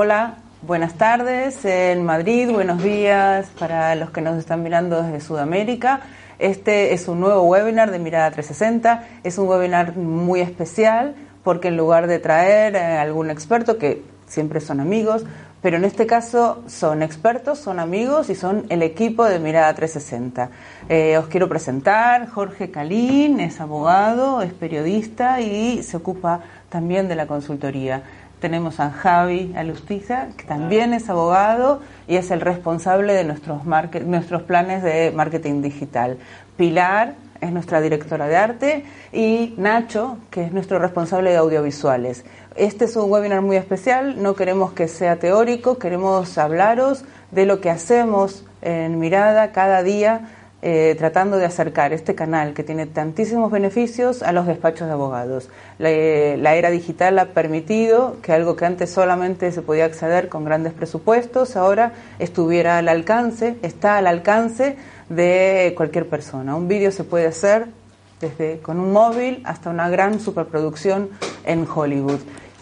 Hola, buenas tardes en Madrid, buenos días para los que nos están mirando desde Sudamérica. Este es un nuevo webinar de Mirada 360. Es un webinar muy especial porque en lugar de traer a algún experto, que siempre son amigos, pero en este caso son expertos, son amigos y son el equipo de Mirada 360. Eh, os quiero presentar, Jorge Calín es abogado, es periodista y se ocupa también de la consultoría. Tenemos a Javi Alustiza, que también es abogado y es el responsable de nuestros, nuestros planes de marketing digital. Pilar es nuestra directora de arte y Nacho, que es nuestro responsable de audiovisuales. Este es un webinar muy especial, no queremos que sea teórico, queremos hablaros de lo que hacemos en Mirada cada día eh, tratando de acercar este canal que tiene tantísimos beneficios a los despachos de abogados. La, era digital ha permitido que algo que antes solamente se podía acceder con grandes presupuestos, ahora estuviera al alcance, está al alcance de cualquier persona. Un vídeo se puede hacer desde con un móvil hasta una gran superproducción en Hollywood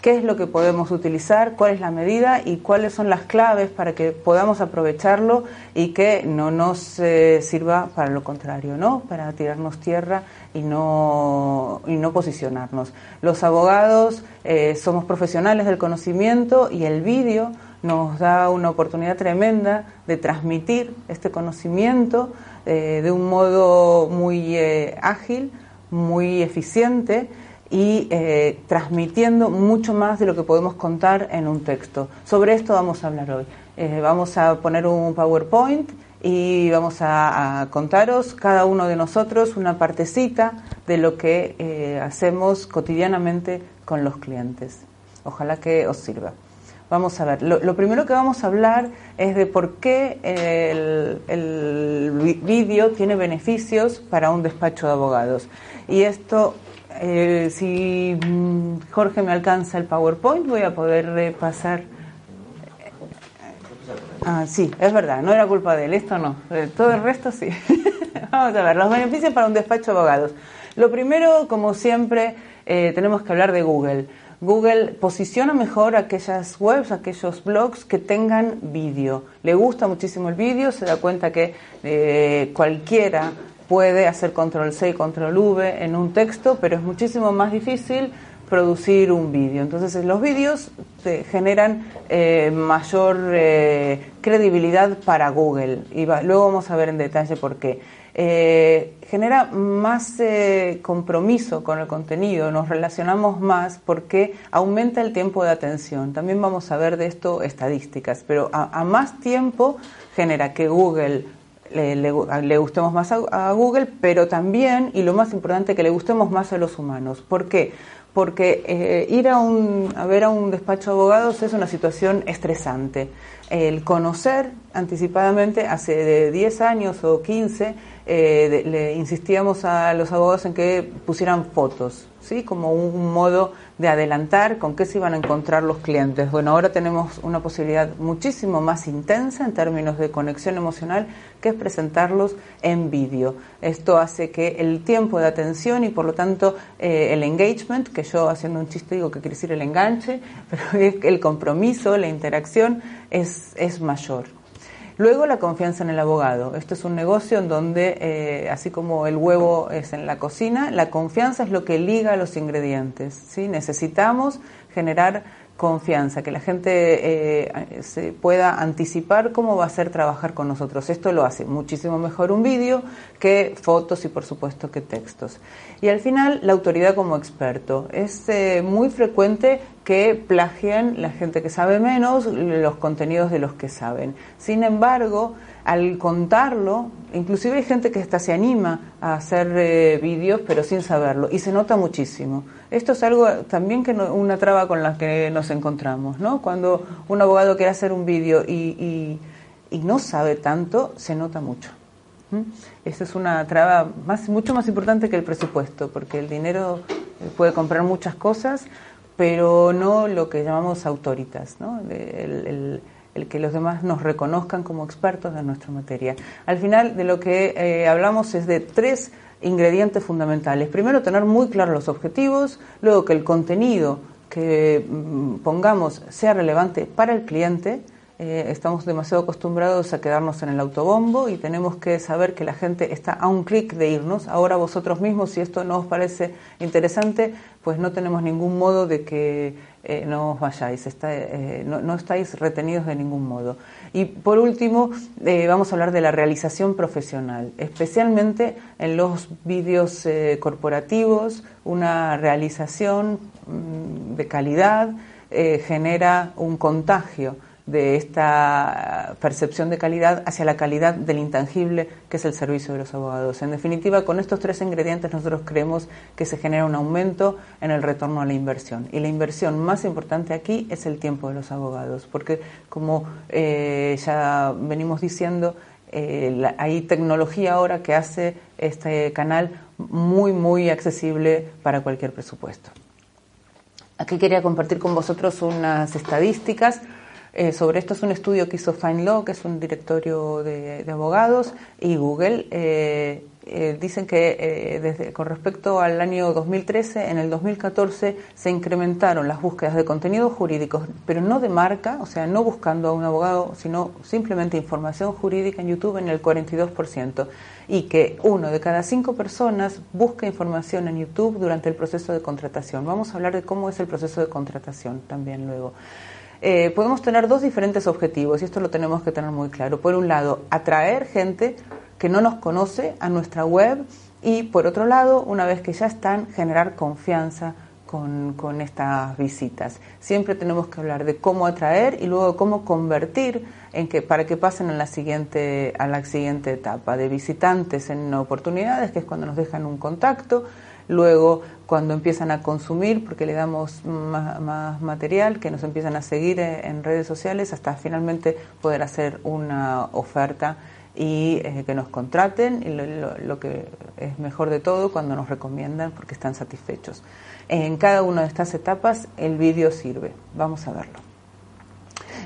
qué es lo que podemos utilizar, cuál es la medida y cuáles son las claves para que podamos aprovecharlo y que no nos eh, sirva para lo contrario, ¿no? Para tirarnos tierra y no, y no posicionarnos. Los abogados eh, somos profesionales del conocimiento y el vídeo nos da una oportunidad tremenda de transmitir este conocimiento eh, de un modo muy ágil, muy eficiente y eh, transmitiendo mucho más de lo que podemos contar en un texto. Sobre esto vamos a hablar hoy. Eh, vamos a poner un PowerPoint y vamos a, contaros cada uno de nosotros una partecita de lo que eh, hacemos cotidianamente con los clientes. Ojalá que os sirva. Vamos a ver, lo, primero que vamos a hablar es de por qué el, el vídeo tiene beneficios para un despacho de abogados. Y esto eh, si mm, Jorge me alcanza el PowerPoint, voy a poder repasar. Ah, sí, es verdad, no era culpa de él, esto no. Eh, todo el resto sí. Vamos a ver, los beneficios para un despacho de abogados. Lo primero, como siempre, eh, tenemos que hablar de Google. Google posiciona mejor aquellas webs, aquellos blogs que tengan vídeo. Le gusta muchísimo el vídeo, se da cuenta que cualquiera puede hacer control C y control V en un texto, pero es muchísimo más difícil producir un vídeo. Entonces los vídeos generan eh, mayor eh, credibilidad para Google y luego vamos a ver en detalle por qué. Eh, genera más compromiso con el contenido, nos relacionamos más porque aumenta el tiempo de atención. También vamos a ver de esto estadísticas, pero a más tiempo genera que Google le, gustemos más a, Google, pero también, y lo más importante, que le gustemos más a los humanos. ¿Por qué? Porque eh, ir a, un, a ver a un despacho de abogados es una situación estresante. El conocer anticipadamente, hace 10 años o 15, eh, le insistíamos a los abogados en que pusieran fotos, ¿sí? como un modo de adelantar con qué se iban a encontrar los clientes. Bueno, ahora tenemos una posibilidad muchísimo más intensa en términos de conexión emocional, que es presentarlos en vídeo. Esto hace que el tiempo de atención y por lo tanto eh, el engagement, que yo haciendo un chiste digo que quiere decir el enganche, pero el compromiso, la interacción es, es mayor. Luego la confianza en el abogado. Esto es un negocio en donde, eh, así como el huevo es en la cocina, la confianza es lo que liga los ingredientes. ¿sí? Necesitamos generar confianza, que la gente eh, se pueda anticipar cómo va a ser trabajar con nosotros. Esto lo hace muchísimo mejor un vídeo que fotos y por supuesto que textos. Y al final, la autoridad como experto. Es eh, muy frecuente que plagien la gente que sabe menos los contenidos de los que saben. Sin embargo, al contarlo, inclusive hay gente que hasta se anima a hacer eh, vídeos pero sin saberlo y se nota muchísimo. Esto es algo también que una traba con la que nos encontramos, ¿no? Cuando un abogado quiere hacer un vídeo y, no sabe tanto, se nota mucho. Esta es una traba más, mucho más importante que el presupuesto, porque el dinero eh, puede comprar muchas cosas, pero no lo que llamamos autoritas, ¿no? el, el que los demás nos reconozcan como expertos de nuestra materia. Al final de lo que eh, hablamos es de tres ingredientes fundamentales. Primero, tener muy claros los objetivos, luego que el contenido que mm, pongamos sea relevante para el cliente, eh, estamos demasiado acostumbrados a quedarnos en el autobombo y tenemos que saber que la gente está a un clic de irnos. Ahora vosotros mismos, si esto no os parece interesante, pues no tenemos ningún modo de que eh, no os vayáis, eh, no, estáis retenidos de ningún modo. Y por último, vamos a hablar de la realización profesional, especialmente en los vídeos corporativos, una realización mm, de calidad genera un contagio de esta percepción de calidad hacia la calidad del intangible que es el servicio de los abogados. En definitiva, con estos tres ingredientes nosotros creemos que se genera un aumento en el retorno a la inversión. Y la inversión más importante aquí es el tiempo de los abogados, porque como eh, ya venimos diciendo, eh, hay tecnología ahora que hace este canal muy, muy accesible para cualquier presupuesto. Aquí quería compartir con vosotros unas estadísticas eh, sobre esto es un estudio que hizo FineLaw, que es un directorio de, abogados, y Google. Eh, eh, dicen que desde, con respecto al año 2013, en el 2014 se incrementaron las búsquedas de contenidos jurídicos, pero no de marca, o sea, no buscando a un abogado, sino simplemente información jurídica en YouTube en el 42%, y que uno de cada cinco personas busca información en YouTube durante el proceso de contratación. Vamos a hablar de cómo es el proceso de contratación también luego. Eh, podemos tener dos diferentes objetivos y esto lo tenemos que tener muy claro. Por un lado, atraer gente que no nos conoce a nuestra web y por otro lado, una vez que ya están, generar confianza con, con estas visitas. Siempre tenemos que hablar de cómo atraer y luego cómo convertir en que, para que pasen a la, siguiente, a la siguiente etapa de visitantes en oportunidades, que es cuando nos dejan un contacto, luego cuando empiezan a consumir, porque le damos más, material, que nos empiezan a seguir en redes sociales, hasta finalmente poder hacer una oferta y eh, que nos contraten, y lo, que es mejor de todo, cuando nos recomiendan porque están satisfechos. En cada una de estas etapas el vídeo sirve. Vamos a verlo.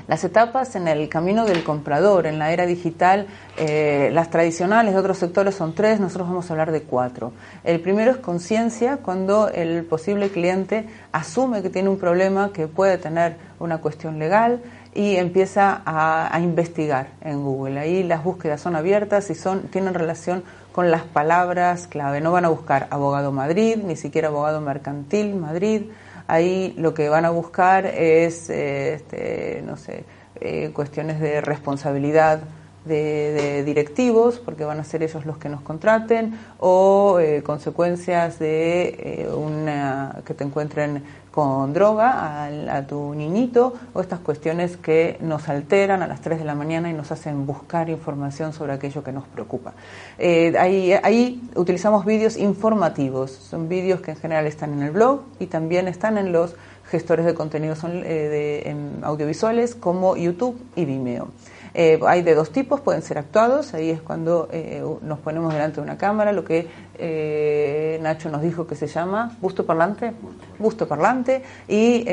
Las etapas en el camino del comprador, en la era digital, eh, las tradicionales de otros sectores son tres, nosotros vamos a hablar de cuatro. El primero es conciencia, cuando el posible cliente asume que tiene un problema, que puede tener una cuestión legal y empieza a, investigar en Google. Ahí las búsquedas son abiertas y son, tienen relación con las palabras clave. No van a buscar abogado Madrid, ni siquiera abogado mercantil Madrid, Ahí lo que van a buscar es, eh, este, no sé, eh, cuestiones de responsabilidad de, directivos, porque van a ser ellos los que nos contraten, o eh, consecuencias de una que te encuentren con droga a, tu niñito o estas cuestiones que nos alteran a las 3 de la mañana y nos hacen buscar información sobre aquello que nos preocupa. Eh, ahí, utilizamos vídeos informativos, son vídeos que en general están en el blog y también están en los gestores de contenidos eh, audiovisuales como YouTube y Vimeo. Eh, hay de dos tipos, pueden ser actuados, ahí es cuando eh, nos ponemos delante de una cámara, lo que eh, Nacho nos dijo que se llama busto parlante, busto parlante, y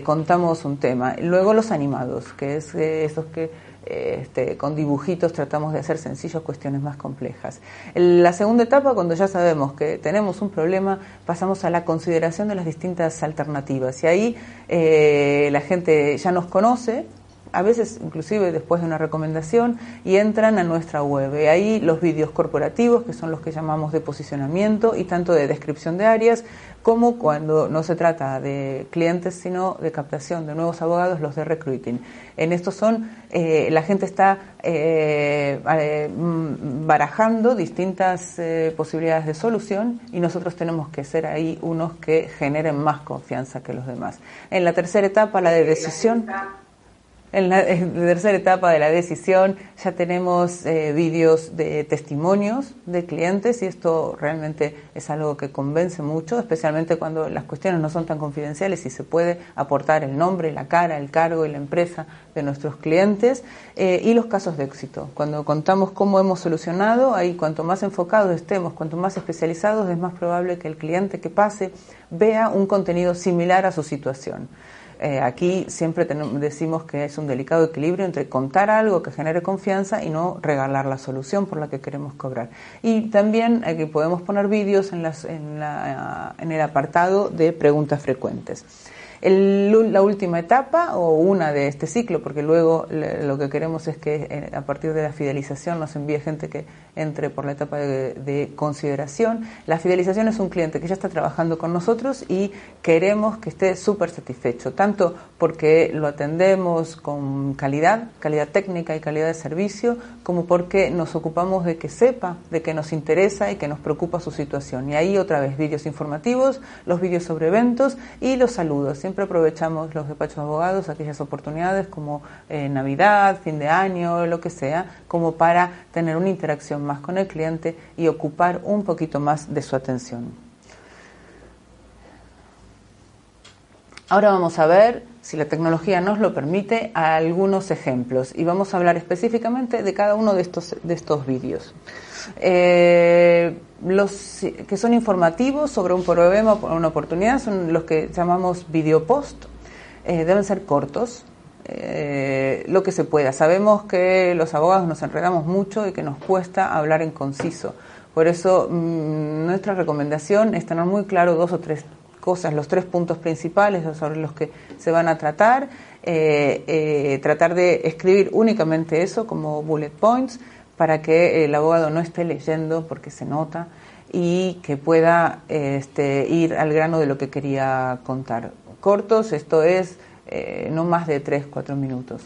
contamos un tema. Luego los animados, que es esos que este, con dibujitos tratamos de hacer sencillos cuestiones más complejas. La segunda etapa, cuando ya sabemos que tenemos un problema, pasamos a la consideración de las distintas alternativas. Y ahí la gente ya nos conoce, a veces inclusive después de una recomendación, y entran a nuestra web. Y ahí los vídeos corporativos, que son los que llamamos de posicionamiento y tanto de descripción de áreas, como cuando no se trata de clientes, sino de captación de nuevos abogados, los de recruiting. En estos son, eh, la gente está eh, eh, barajando distintas posibilidades de solución y nosotros tenemos que ser ahí unos que generen más confianza que los demás. En la tercera etapa, la de decisión. En la, tercera etapa de la decisión ya tenemos eh, vídeos de testimonios de clientes y esto realmente es algo que convence mucho, especialmente cuando las cuestiones no son tan confidenciales y se puede aportar el nombre, la cara, el cargo y la empresa de nuestros clientes eh, y los casos de éxito. Cuando contamos cómo hemos solucionado, ahí cuanto más enfocados estemos, cuanto más especializados, es más probable que el cliente que pase vea un contenido similar a su situación. Eh, aquí siempre decimos que es un delicado equilibrio entre contar algo que genere confianza y no regalar la solución por la que queremos cobrar. Y también eh, podemos poner vídeos en, en, el apartado de preguntas frecuentes. La última etapa o una de este ciclo, porque luego lo que queremos es que eh, a partir de la fidelización nos envíe gente que entre por la etapa de, consideración. La fidelización es un cliente que ya está trabajando con nosotros y queremos que esté súper satisfecho, tanto porque lo atendemos con calidad, calidad técnica y calidad de servicio, como porque nos ocupamos de que sepa, de que nos interesa y que nos preocupa su situación. Y ahí otra vez vídeos informativos, los vídeos sobre eventos y los saludos. Siempre aprovechamos los despachos de abogados, aquellas oportunidades como eh, Navidad, fin de año, lo que sea, como para tener una interacción más con el cliente y ocupar un poquito más de su atención. Ahora vamos a ver, si la tecnología nos lo permite, algunos ejemplos y vamos a hablar específicamente de cada uno de estos, de estos vídeos. Eh, los que son informativos sobre un problema o una oportunidad son los que llamamos video post. Eh, deben ser cortos, eh, lo que se pueda. Sabemos que los abogados nos enredamos mucho y que nos cuesta hablar en conciso. Por eso mm, nuestra recomendación es tener muy claro dos o tres cosas, los tres puntos principales sobre los que se van a tratar, eh, tratar de escribir únicamente eso como bullet points para que el abogado no esté leyendo porque se nota y que pueda este, ir al grano de lo que quería contar. Cortos, esto es eh, no más de 3, 4 minutos.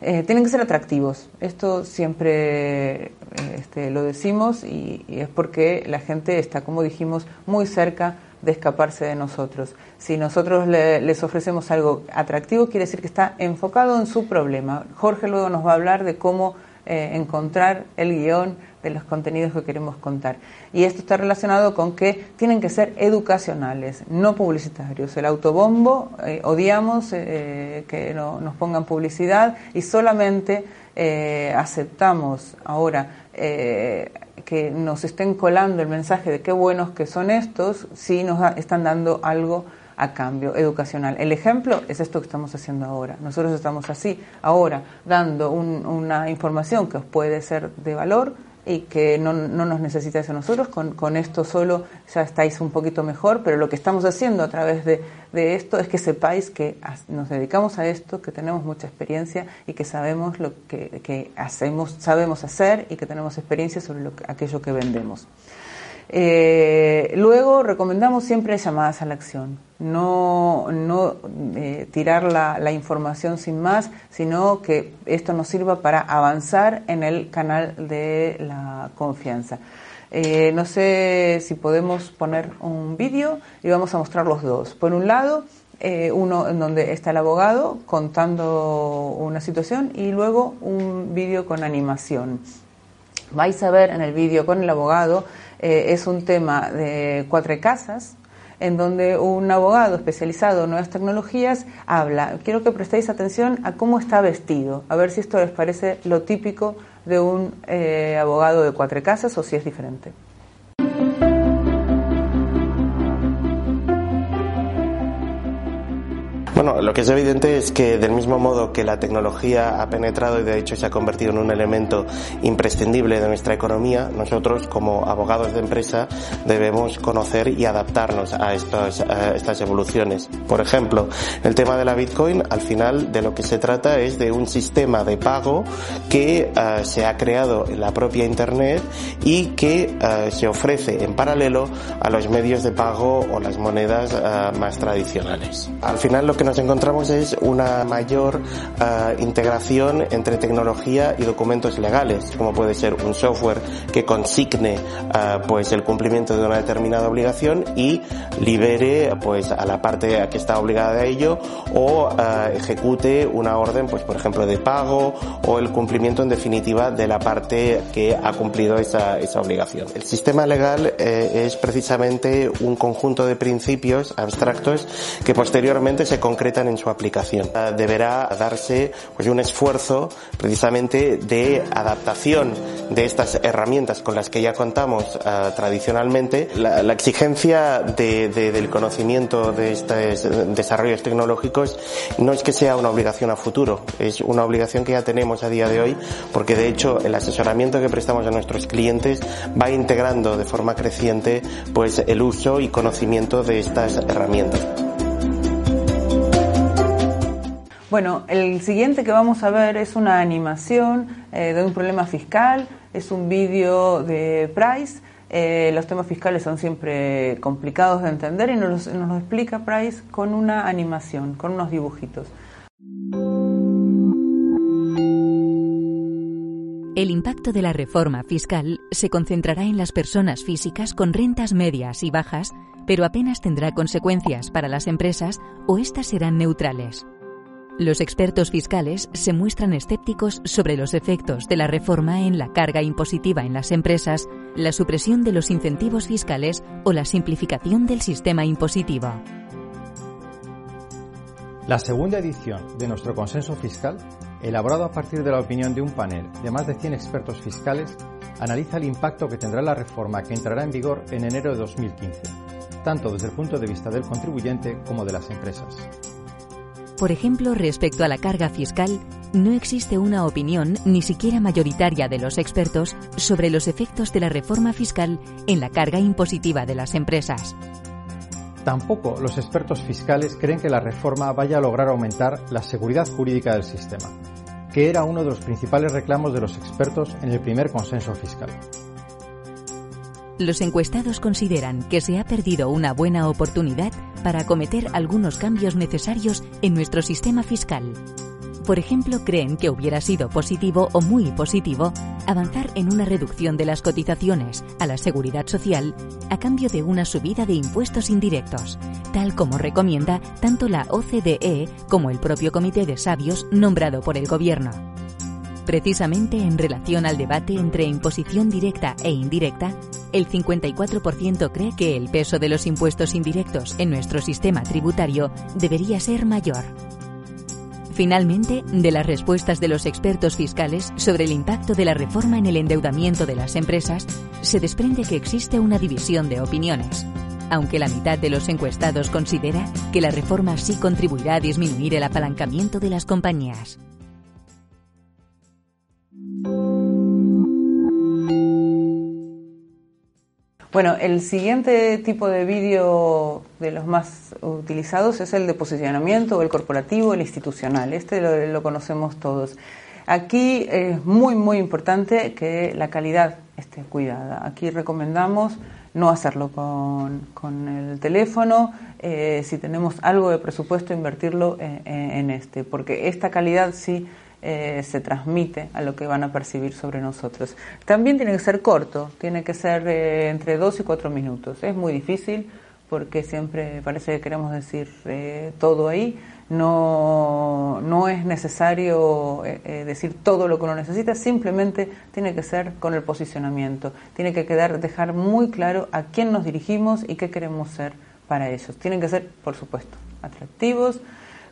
Eh, tienen que ser atractivos. Esto siempre este, lo decimos y, es porque la gente está, como dijimos, muy cerca de escaparse de nosotros. Si nosotros les ofrecemos algo atractivo, quiere decir que está enfocado en su problema. Jorge luego nos va a hablar de cómo encontrar el guion de los contenidos que queremos contar. Y esto está relacionado con que tienen que ser educacionales, no publicitarios. El autobombo, eh, odiamos eh, que no, nos pongan publicidad y solamente eh, aceptamos ahora que nos estén colando el mensaje de qué buenos que son estos si nos están dando algo a cambio educacional. El ejemplo es esto que estamos haciendo ahora. Nosotros estamos así, ahora, dando una información que os puede ser de valor, y que no, no nos necesitáis a nosotros, con, con, esto solo ya estáis un poquito mejor, pero lo que estamos haciendo a través de, de, esto es que sepáis que nos dedicamos a esto, que tenemos mucha experiencia y que sabemos lo que, que hacemos, sabemos hacer y que tenemos experiencia sobre lo aquello que vendemos. Eh, luego recomendamos siempre llamadas a la acción, no, no eh, tirar la, la, información sin más, sino que esto nos sirva para avanzar en el canal de la confianza. Eh, no sé si podemos poner un vídeo y vamos a mostrar los dos. Por un lado, uno en donde está el abogado contando una situación y luego un vídeo con animación. Vais a ver en el vídeo con el abogado eh, es un tema de cuatro casas, en donde un abogado especializado en nuevas tecnologías habla. Quiero que prestéis atención a cómo está vestido, a ver si esto les parece lo típico de un eh, abogado de cuatro casas o si es diferente. Bueno, lo que es evidente es que del mismo modo que la tecnología ha penetrado y de hecho se ha convertido en un elemento imprescindible de nuestra economía, nosotros como abogados de empresa debemos conocer y adaptarnos a, estas evoluciones. Por ejemplo, el tema de la Bitcoin, al final de lo que se trata es de un sistema de pago que eh, se ha creado en la propia Internet y que eh, se ofrece en paralelo a los medios de pago o las monedas eh, más tradicionales. Al final lo que nos encontramos es una mayor uh, integración entre tecnología y documentos legales, como puede ser un software que consigne uh, pues el cumplimiento de una determinada obligación y libere pues a la parte que está obligada a ello o uh, ejecute una orden pues por ejemplo de pago o el cumplimiento en definitiva de la parte que ha cumplido esa, esa obligación. El sistema legal eh, es precisamente un conjunto de principios abstractos que posteriormente se concretan Ah, deberá darse pues, un esfuerzo precisamente de adaptación de estas herramientas con las que ya contamos uh, tradicionalmente. La, exigencia de, de, del conocimiento de estos desarrollos tecnológicos no es que sea una obligación a futuro, es una obligación que ya tenemos a día de hoy porque de hecho el asesoramiento que prestamos a nuestros clientes va integrando de forma creciente pues el uso y conocimiento de estas herramientas. Bueno, el siguiente que vamos a ver es una animación eh, de un problema fiscal, es un vídeo de Price. Eh, los temas fiscales son siempre complicados de entender y nos, nos lo explica Price con una animación, con unos dibujitos. El impacto de la reforma fiscal se concentrará en las personas físicas con rentas medias y bajas, pero apenas tendrá consecuencias para las empresas o éstas serán neutrales. Los expertos fiscales se muestran escépticos sobre los efectos de la reforma en la carga impositiva en las empresas, la supresión de los incentivos fiscales o la simplificación del sistema impositivo. La segunda edición de nuestro consenso fiscal, elaborado a partir de la opinión de un panel de más de 100 expertos fiscales, analiza el impacto que tendrá la reforma que entrará en vigor en enero de 2015, tanto desde el punto de vista del contribuyente como de las empresas. Por ejemplo, respecto a la carga fiscal, no existe una opinión, ni siquiera mayoritaria de los expertos, sobre los efectos de la reforma fiscal en la carga impositiva de las empresas. Tampoco los expertos fiscales creen que la reforma vaya a lograr aumentar la seguridad jurídica del sistema, que era uno de los principales reclamos de los expertos en el primer consenso fiscal. Los encuestados consideran que se ha perdido una buena oportunidad para acometer algunos cambios necesarios en nuestro sistema fiscal. Por ejemplo, creen que hubiera sido positivo o muy positivo avanzar en una reducción de las cotizaciones a la seguridad social a cambio de una subida de impuestos indirectos, tal como recomienda tanto la OCDE como el propio Comité de Sabios nombrado por el Gobierno. Precisamente en relación al debate entre imposición directa e indirecta, el 54% cree que el peso de los impuestos indirectos en nuestro sistema tributario debería ser mayor. Finalmente, de las respuestas de los expertos fiscales sobre el impacto de la reforma en el endeudamiento de las empresas, se desprende que existe una división de opiniones. Aunque la mitad de los encuestados considera que la reforma sí contribuirá a disminuir el apalancamiento de las compañías. Bueno, el siguiente tipo de vídeo de los más utilizados es el de posicionamiento, el corporativo, el institucional. Este lo, conocemos todos. Aquí es muy, muy importante que la calidad esté cuidada. Aquí recomendamos no hacerlo con, el teléfono, eh, si tenemos algo de presupuesto, invertirlo en, en este, porque esta calidad sí eh, se transmite a lo que van a percibir sobre nosotros. También tiene que ser corto, tiene que ser eh, entre dos y cuatro minutos. Es muy difícil porque siempre parece que queremos decir eh, todo ahí. No, no es necesario decir todo lo que uno necesita, simplemente tiene que ser con el posicionamiento. Tiene que quedar, dejar muy claro a quién nos dirigimos y qué queremos ser para ellos. Tienen que ser, por supuesto, atractivos,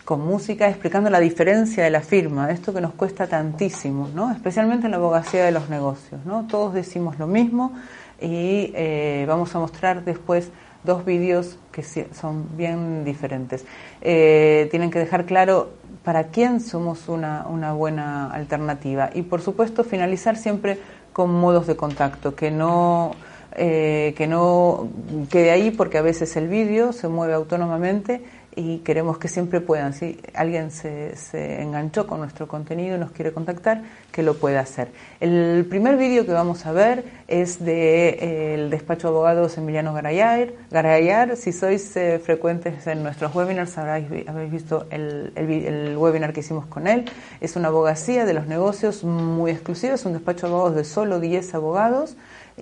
con música explicando la diferencia de la firma, esto que nos cuesta tantísimo, ¿no? especialmente en la abogacía de los negocios. ¿no? Todos decimos lo mismo y eh, vamos a mostrar después dos vídeos que son bien diferentes. Eh, tienen que dejar claro para quién somos una, una buena alternativa y por supuesto finalizar siempre con modos de contacto, que no... Eh, que no quede ahí porque a veces el vídeo se mueve autónomamente y queremos que siempre puedan, si alguien se, se, enganchó con nuestro contenido y nos quiere contactar, que lo pueda hacer. El primer vídeo que vamos a ver es de, el despacho de abogados Emiliano Garayar. Garayar, si sois eh, frecuentes en nuestros webinars, habréis, habéis visto el, el, el, webinar que hicimos con él. Es una abogacía de los negocios muy exclusiva, es un despacho de abogados de solo 10 abogados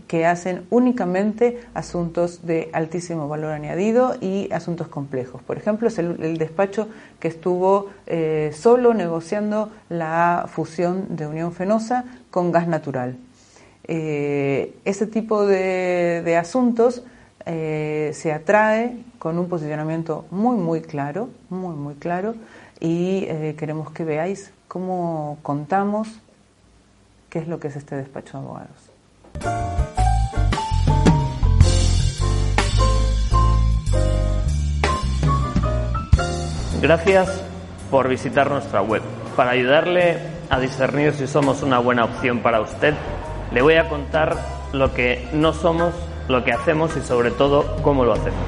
que hacen únicamente asuntos de altísimo valor añadido y asuntos complejos. Por ejemplo, es el, despacho que estuvo eh, solo negociando la fusión de Unión Fenosa con gas natural. Eh, ese tipo de, asuntos eh, se atrae con un posicionamiento muy, muy claro, muy, muy claro, y queremos que veáis cómo contamos qué es lo que es este despacho de abogados. Gracias por visitar nuestra web. Para ayudarle a discernir si somos una buena opción para usted, le voy a contar lo que no somos, lo que hacemos y sobre todo cómo lo hacemos.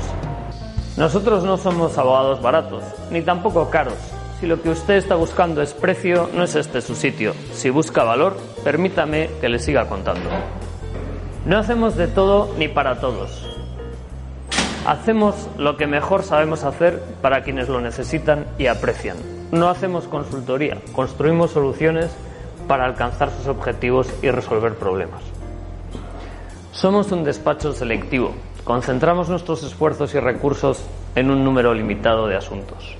Nosotros no somos abogados baratos, ni tampoco caros, Si lo que usted está buscando es precio, no es este su sitio. Si busca valor, permítame que le siga contando. No hacemos de todo ni para todos. Hacemos lo que mejor sabemos hacer para quienes lo necesitan y aprecian. No hacemos consultoría, construimos soluciones para alcanzar sus objetivos y resolver problemas. Somos un despacho selectivo. Concentramos nuestros esfuerzos y recursos en un número limitado de asuntos.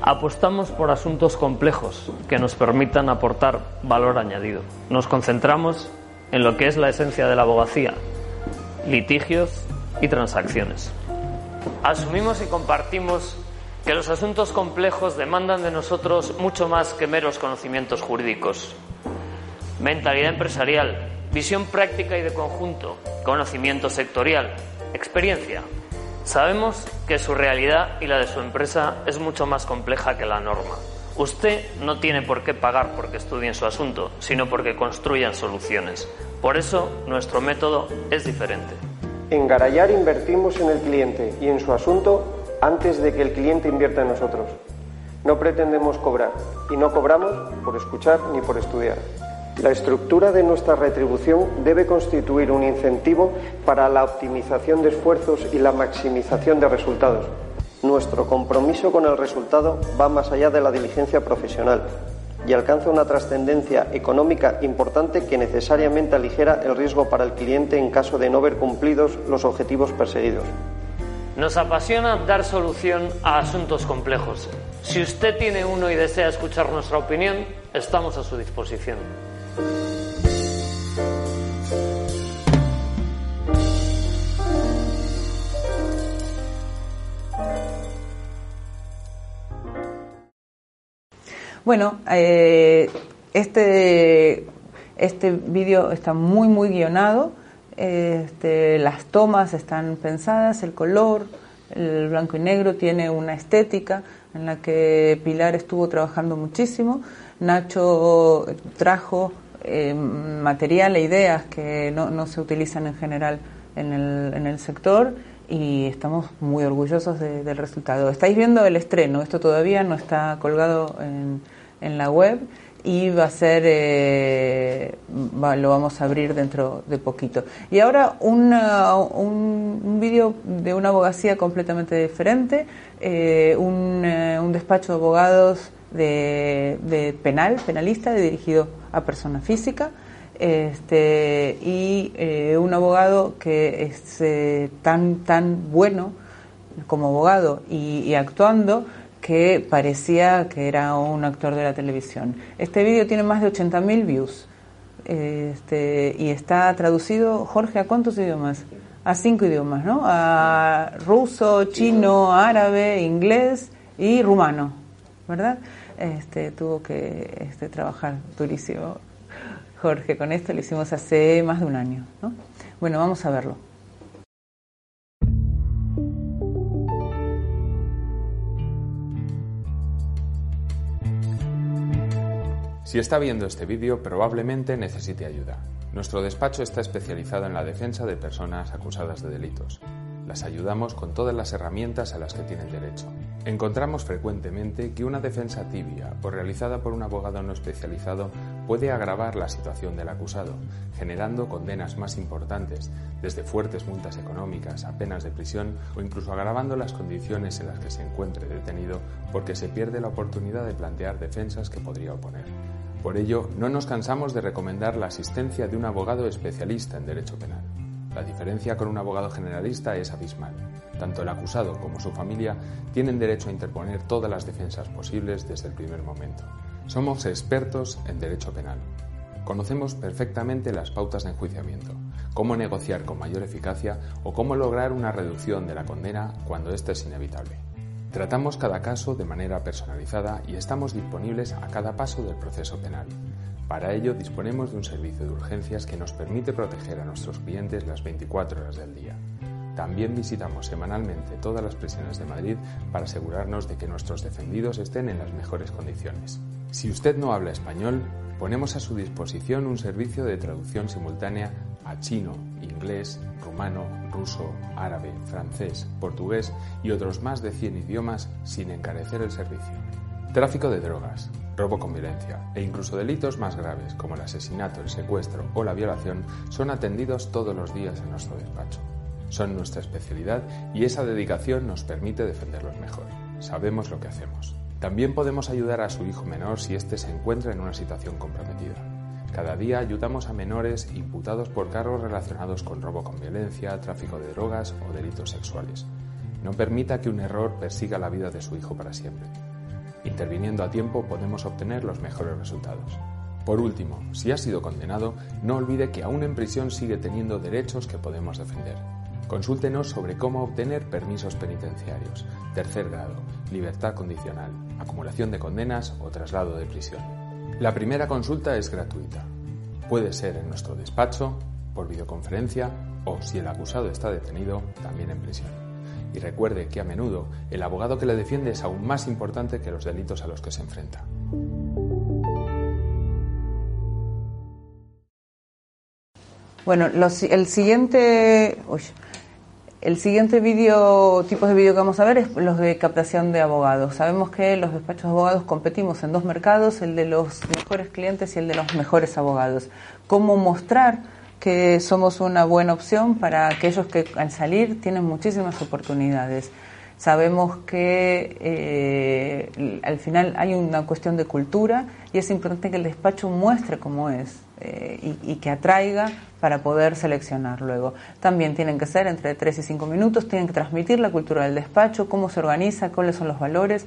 Apostamos por asuntos complejos que nos permitan aportar valor añadido. Nos concentramos en lo que es la esencia de la abogacía, litigios y transacciones. Asumimos y compartimos que los asuntos complejos demandan de nosotros mucho más que meros conocimientos jurídicos. Mentalidad empresarial, visión práctica y de conjunto, conocimiento sectorial, experiencia, Sabemos que su realidad y la de su empresa es mucho más compleja que la norma. Usted no tiene por qué pagar porque estudien su asunto, sino porque construyan soluciones. Por eso, nuestro método es diferente. En Garayar invertimos en el cliente y en su asunto antes de que el cliente invierta en nosotros. No pretendemos cobrar y no cobramos por escuchar ni por estudiar. La estructura de nuestra retribución debe constituir un incentivo para la optimización de esfuerzos y la maximización de resultados. Nuestro compromiso con el resultado va más allá de la diligencia profesional y alcanza una trascendencia económica importante que necesariamente aligera el riesgo para el cliente en caso de no ver cumplidos los objetivos perseguidos. Nos apasiona dar solución a asuntos complejos. Si usted tiene uno y desea escuchar nuestra opinión, estamos a su disposición. Bueno, eh, este, este vídeo está muy, muy guionado. Este, las tomas están pensadas, el color, el blanco y negro tiene una estética en la que Pilar estuvo trabajando muchísimo. Nacho trajo eh, material e ideas que no, no, se utilizan en general en el, en el sector y estamos muy orgullosos del resultado. Estáis viendo el estreno, esto todavía no está colgado en, en la web y va a ser, eh, lo vamos a abrir dentro de poquito. Y ahora un, un vídeo de una abogacía completamente diferente, eh, un, eh, un despacho de abogados de, penal, penalista, dirigido a persona física, este, y eh, un abogado que es eh, tan, tan bueno como abogado y, actuando que parecía que era un actor de la televisión. Este vídeo tiene más de 80.000 views este, y está traducido, Jorge, ¿a cuántos idiomas? A cinco idiomas, ¿no? A ruso, chino, árabe, inglés y rumano, ¿verdad? este, tuvo que este, trabajar durísimo. Jorge, con esto lo hicimos hace más de un año. ¿no? Bueno, vamos a verlo. Si está viendo este vídeo, probablemente necesite ayuda. Nuestro despacho está especializado en la defensa de personas acusadas de delitos. Las ayudamos con todas las herramientas a las que tienen derecho. Encontramos frecuentemente que una defensa tibia o realizada por un abogado no especializado puede agravar la situación del acusado, generando condenas más importantes, desde fuertes multas económicas a penas de prisión o incluso agravando las condiciones en las que se encuentre detenido porque se pierde la oportunidad de plantear defensas que podría oponer. Por ello, no nos cansamos de recomendar la asistencia de un abogado especialista en derecho penal. La diferencia con un abogado generalista es abismal. Tanto el acusado como su familia tienen derecho a interponer todas las defensas posibles desde el primer momento. Somos expertos en derecho penal. Conocemos perfectamente las pautas de enjuiciamiento, cómo negociar con mayor eficacia o cómo lograr una reducción de la condena cuando ésta es inevitable. Tratamos cada caso de manera personalizada y estamos disponibles a cada paso del proceso penal. Para ello disponemos de un servicio de urgencias que nos permite proteger a nuestros clientes las 24 horas del día. También visitamos semanalmente todas las prisiones de Madrid para asegurarnos de que nuestros defendidos estén en las mejores condiciones. Si usted no habla español, ponemos a su disposición un servicio de traducción simultánea a chino, inglés, rumano, ruso, árabe, francés, portugués y otros más de 100 idiomas sin encarecer el servicio. Tráfico de drogas, robo con violencia e incluso delitos más graves como el asesinato, el secuestro o la violación son atendidos todos los días en nuestro despacho. Son nuestra especialidad y esa dedicación nos permite defenderlos mejor. Sabemos lo que hacemos. También podemos ayudar a su hijo menor si éste se encuentra en una situación comprometida. Cada día ayudamos a menores imputados por cargos relacionados con robo con violencia, tráfico de drogas o delitos sexuales. No permita que un error persiga la vida de su hijo para siempre. Interviniendo a tiempo podemos obtener los mejores resultados. Por último, si ha sido condenado, no olvide que aún en prisión sigue teniendo derechos que podemos defender. Consúltenos sobre cómo obtener permisos penitenciarios, tercer grado, libertad condicional, acumulación de condenas o traslado de prisión. La primera consulta es gratuita. Puede ser en nuestro despacho, por videoconferencia o, si el acusado está detenido, también en prisión. Y recuerde que a menudo el abogado que le defiende es aún más importante que los delitos a los que se enfrenta. Bueno, el siguiente... el siguiente video, de vídeo que vamos a ver es los de captación de abogados. Sabemos que los despachos de abogados competimos en dos mercados, el de los mejores clientes y el de los mejores abogados. ¿Cómo mostrar que somos una buena opción para aquellos que al salir tienen muchísimas oportunidades? Sabemos que eh, al final hay una cuestión de cultura y es importante que el despacho muestre cómo es eh, y, que atraiga para poder seleccionar luego. También tienen que ser entre 3 y 5 minutos, tienen que transmitir la cultura del despacho, cómo se organiza, cuáles son los valores,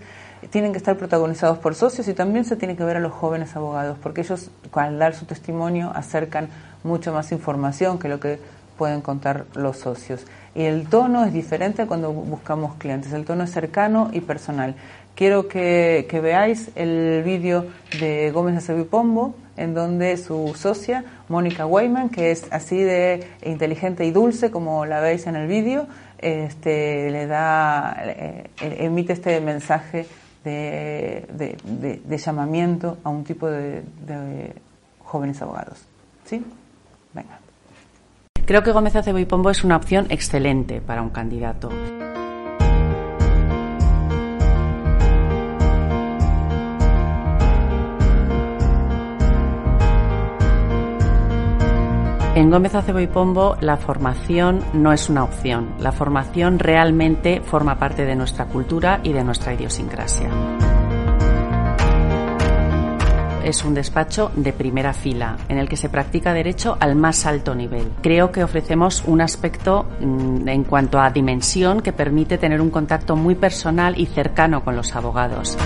tienen que estar protagonizados por socios y también se tiene que ver a los jóvenes abogados, porque ellos al dar su testimonio acercan mucho más información que lo que pueden contar los socios. Y el tono es diferente cuando buscamos clientes, el tono es cercano y personal. Quiero que, veáis el vídeo de Gómez Acebipombo, en donde su socia, Mónica Weyman, que es así de inteligente y dulce como la veis en el vídeo, este, le da, eh, emite este mensaje de, de, llamamiento a un tipo de, jóvenes abogados. ¿Sí? Venga. Creo que Gómez Acebo y Pombo es una opción excelente para un candidato. En Gómez Acebo y Pombo la formación no es una opción. La formación realmente forma parte de nuestra cultura y de nuestra idiosincrasia es un despacho de primera fila en el que se practica derecho al más alto nivel. Creo que ofrecemos un aspecto mm, en cuanto a dimensión que permite tener un contacto muy personal y cercano con los abogados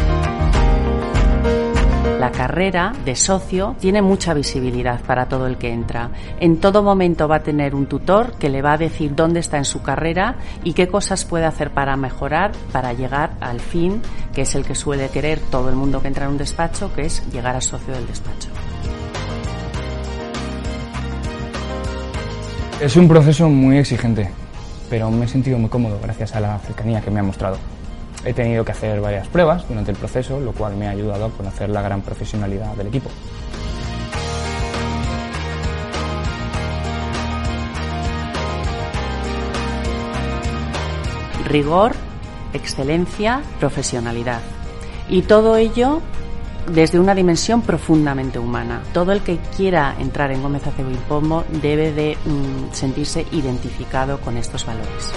carrera de socio tiene mucha visibilidad para todo el que entra. En todo momento va a tener un tutor que le va a decir dónde está en su carrera y qué cosas puede hacer para mejorar, para llegar al fin, que es el que suele querer todo el mundo que entra en un despacho, que es llegar a socio del despacho. Es un proceso muy exigente, pero me he sentido muy cómodo gracias a la cercanía que me ha mostrado. He tenido que hacer varias pruebas durante el proceso, lo cual me ha ayudado a conocer la gran profesionalidad del equipo. Rigor, excelencia, profesionalidad. Y todo ello desde una dimensión profundamente humana. Todo el que quiera entrar en Gómez Acebo y Pombo debe de mm, sentirse identificado con estos valores.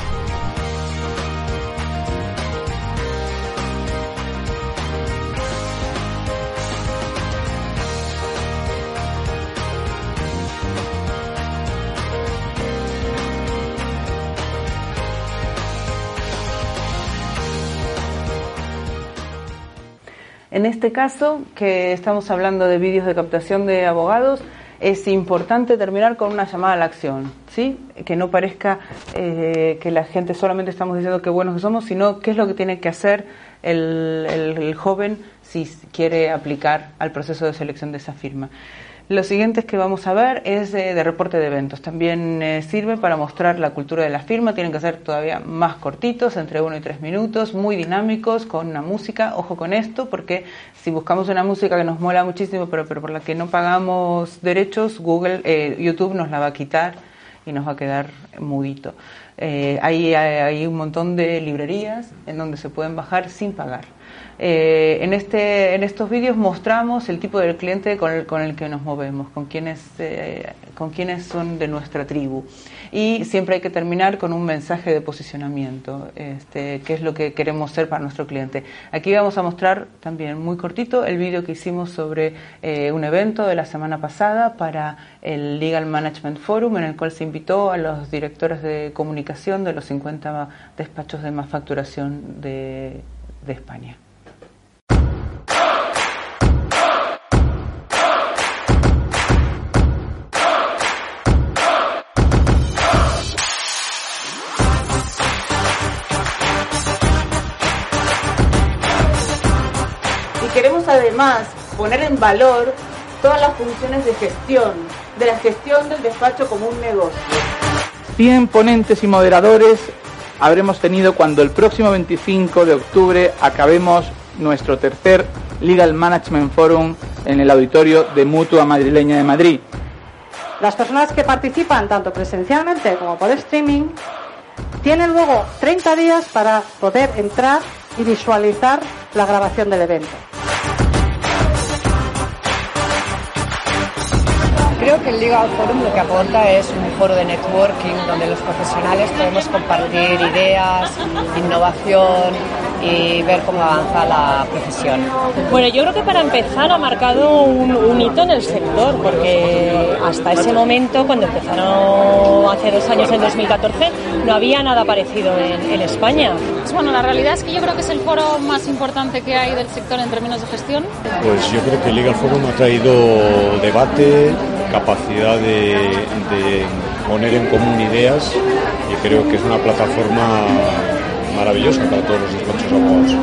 Este caso, que estamos hablando de vídeos de captación de abogados, es importante terminar con una llamada a la acción, ¿sí? Que no parezca eh, que la gente solamente estamos diciendo qué buenos que somos, sino qué es lo que tiene que hacer el joven si quiere aplicar al proceso de selección de esa firma. Lo siguiente que vamos a ver es de, reporte de eventos. También eh, sirve para mostrar la cultura de la firma. Tienen que ser todavía más cortitos, entre uno y tres minutos, muy dinámicos, con una música. Ojo con esto, porque si buscamos una música que nos mola muchísimo, pero, pero por la que no pagamos derechos, Google, eh, YouTube nos la va a quitar y nos va a quedar mudito. Eh, hay, hay un montón de librerías en donde se pueden bajar sin pagar. Eh, en, este, en estos vídeos mostramos el tipo del cliente con el, con el que nos movemos, con quienes, eh, con quienes son de nuestra tribu. Y siempre hay que terminar con un mensaje de posicionamiento, este, que es lo que queremos ser para nuestro cliente. Aquí vamos a mostrar también muy cortito el vídeo que hicimos sobre eh, un evento de la semana pasada para el Legal Management Forum, en el cual se invitó a los directores de comunicación de los 50 despachos de más facturación de, de España. Además poner en valor todas las funciones de gestión, de la gestión del despacho como un negocio. 100 ponentes y moderadores habremos tenido cuando el próximo 25 de octubre acabemos nuestro tercer Legal Management Forum en el auditorio de Mutua Madrileña de Madrid. Las personas que participan tanto presencialmente como por streaming tienen luego 30 días para poder entrar y visualizar la grabación del evento. Creo que el Legal Forum lo que aporta es un foro de networking donde los profesionales podemos compartir ideas, innovación y ver cómo avanza la profesión. Bueno, yo creo que para empezar ha marcado un, hito en el sector, porque hasta ese momento, cuando empezaron hace dos años, en 2014, no había nada parecido en, en España. Bueno, la realidad es que yo creo que es el foro más importante que hay del sector en términos de gestión. Pues yo creo que el Legal Forum ha traído debate, capacidad de, poner en común ideas y creo que es una plataforma maravillosa para todos los despachos abogados.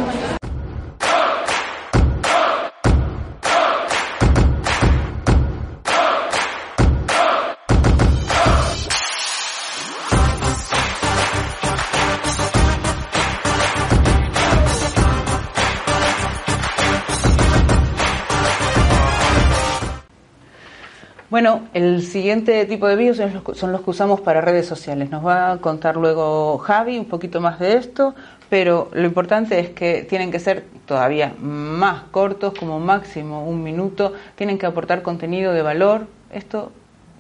Bueno, el siguiente tipo de vídeos son los que usamos para redes sociales. Nos va a contar luego Javi un poquito más de esto, pero lo importante es que tienen que ser todavía más cortos, como máximo un minuto, tienen que aportar contenido de valor. Esto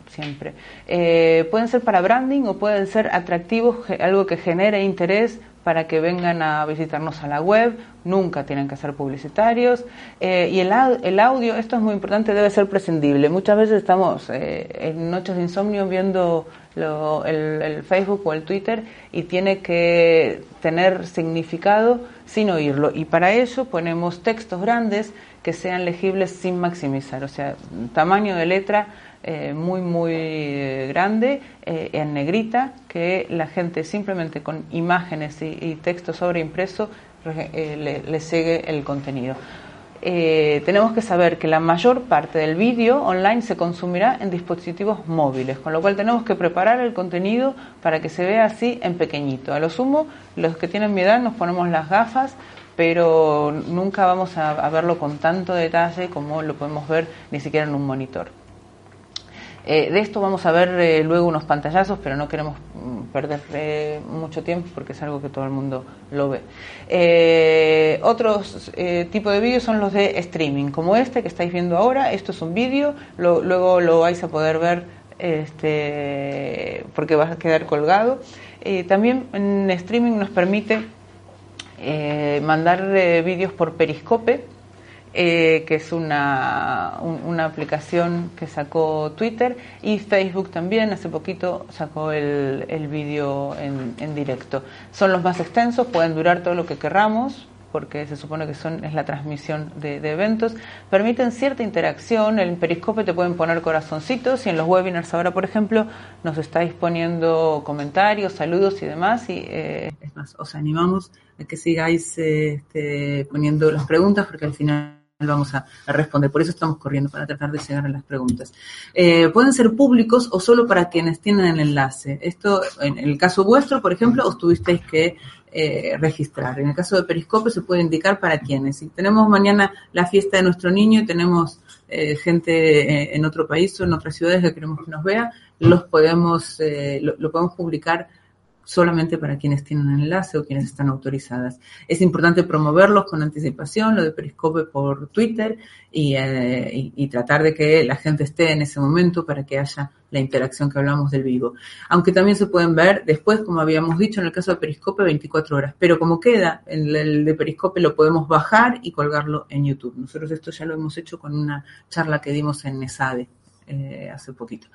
siempre. Eh, pueden ser para branding o pueden ser atractivos, algo que genere interés para que vengan a visitarnos a la web, nunca tienen que ser publicitarios. Eh, y el, el, audio, esto es muy importante, debe ser prescindible. Muchas veces estamos eh, en noches de insomnio viendo el, Facebook o el Twitter y tiene que tener significado sin oírlo. Y para eso ponemos textos grandes que sean legibles sin maximizar, o sea, tamaño de letra eh, muy, muy eh, grande, eh, en negrita, que la gente simplemente con imágenes y, texto sobreimpreso le, le sigue el contenido. Tenemos que saber que la mayor parte del vídeo online se consumirá en dispositivos móviles, con lo cual tenemos que preparar el contenido para que se vea así en pequeñito. A lo sumo, los que tienen mi edad nos ponemos las gafas, pero nunca vamos a verlo con tanto detalle como lo podemos ver ni siquiera en un monitor. Eh, de esto vamos a ver eh, luego unos pantallazos, pero no queremos mm, perder eh, mucho tiempo porque es algo que todo el mundo lo ve. otros tipos de vídeos son los de streaming, como este que estáis viendo ahora. Esto es un vídeo, luego lo vais a poder ver este, porque va a quedar colgado. también en streaming nos permite mandar vídeos por periscope eh, que es una, una aplicación que sacó Twitter y Facebook también hace poquito sacó el, el vídeo en, en directo. Son los más extensos, pueden durar todo lo que querramos, porque se supone que son es la transmisión de, eventos, permiten cierta interacción, en Periscope te pueden poner corazoncitos y en los webinars ahora, por ejemplo, nos estáis poniendo comentarios, saludos y demás, y eh, es más, os animamos a que sigáis este, poniendo las preguntas porque al final vamos a, responder. Por eso estamos corriendo, para tratar de llegar a las preguntas. Eh, pueden ser públicos o solo para quienes tienen el enlace. Esto, en el caso vuestro, por ejemplo, os tuvisteis que eh, registrar. En el caso de Periscope se puede indicar para quienes. Si tenemos mañana la fiesta de nuestro niño y tenemos eh, gente en otro país o en otras ciudades que queremos que nos vea, los podemos, lo podemos publicar solamente para quienes tienen enlace o quienes están autorizadas. Es importante promoverlos con anticipación, lo de Periscope por Twitter y, eh, y, tratar de que la gente esté en ese momento para que haya la interacción que hablamos del vivo. Aunque también se pueden ver después, como habíamos dicho en el caso de Periscope, 24 horas. Pero como queda el, el de Periscope lo podemos bajar y colgarlo en YouTube. Nosotros esto ya lo hemos hecho con una charla que dimos en Nesade eh, hace poquito.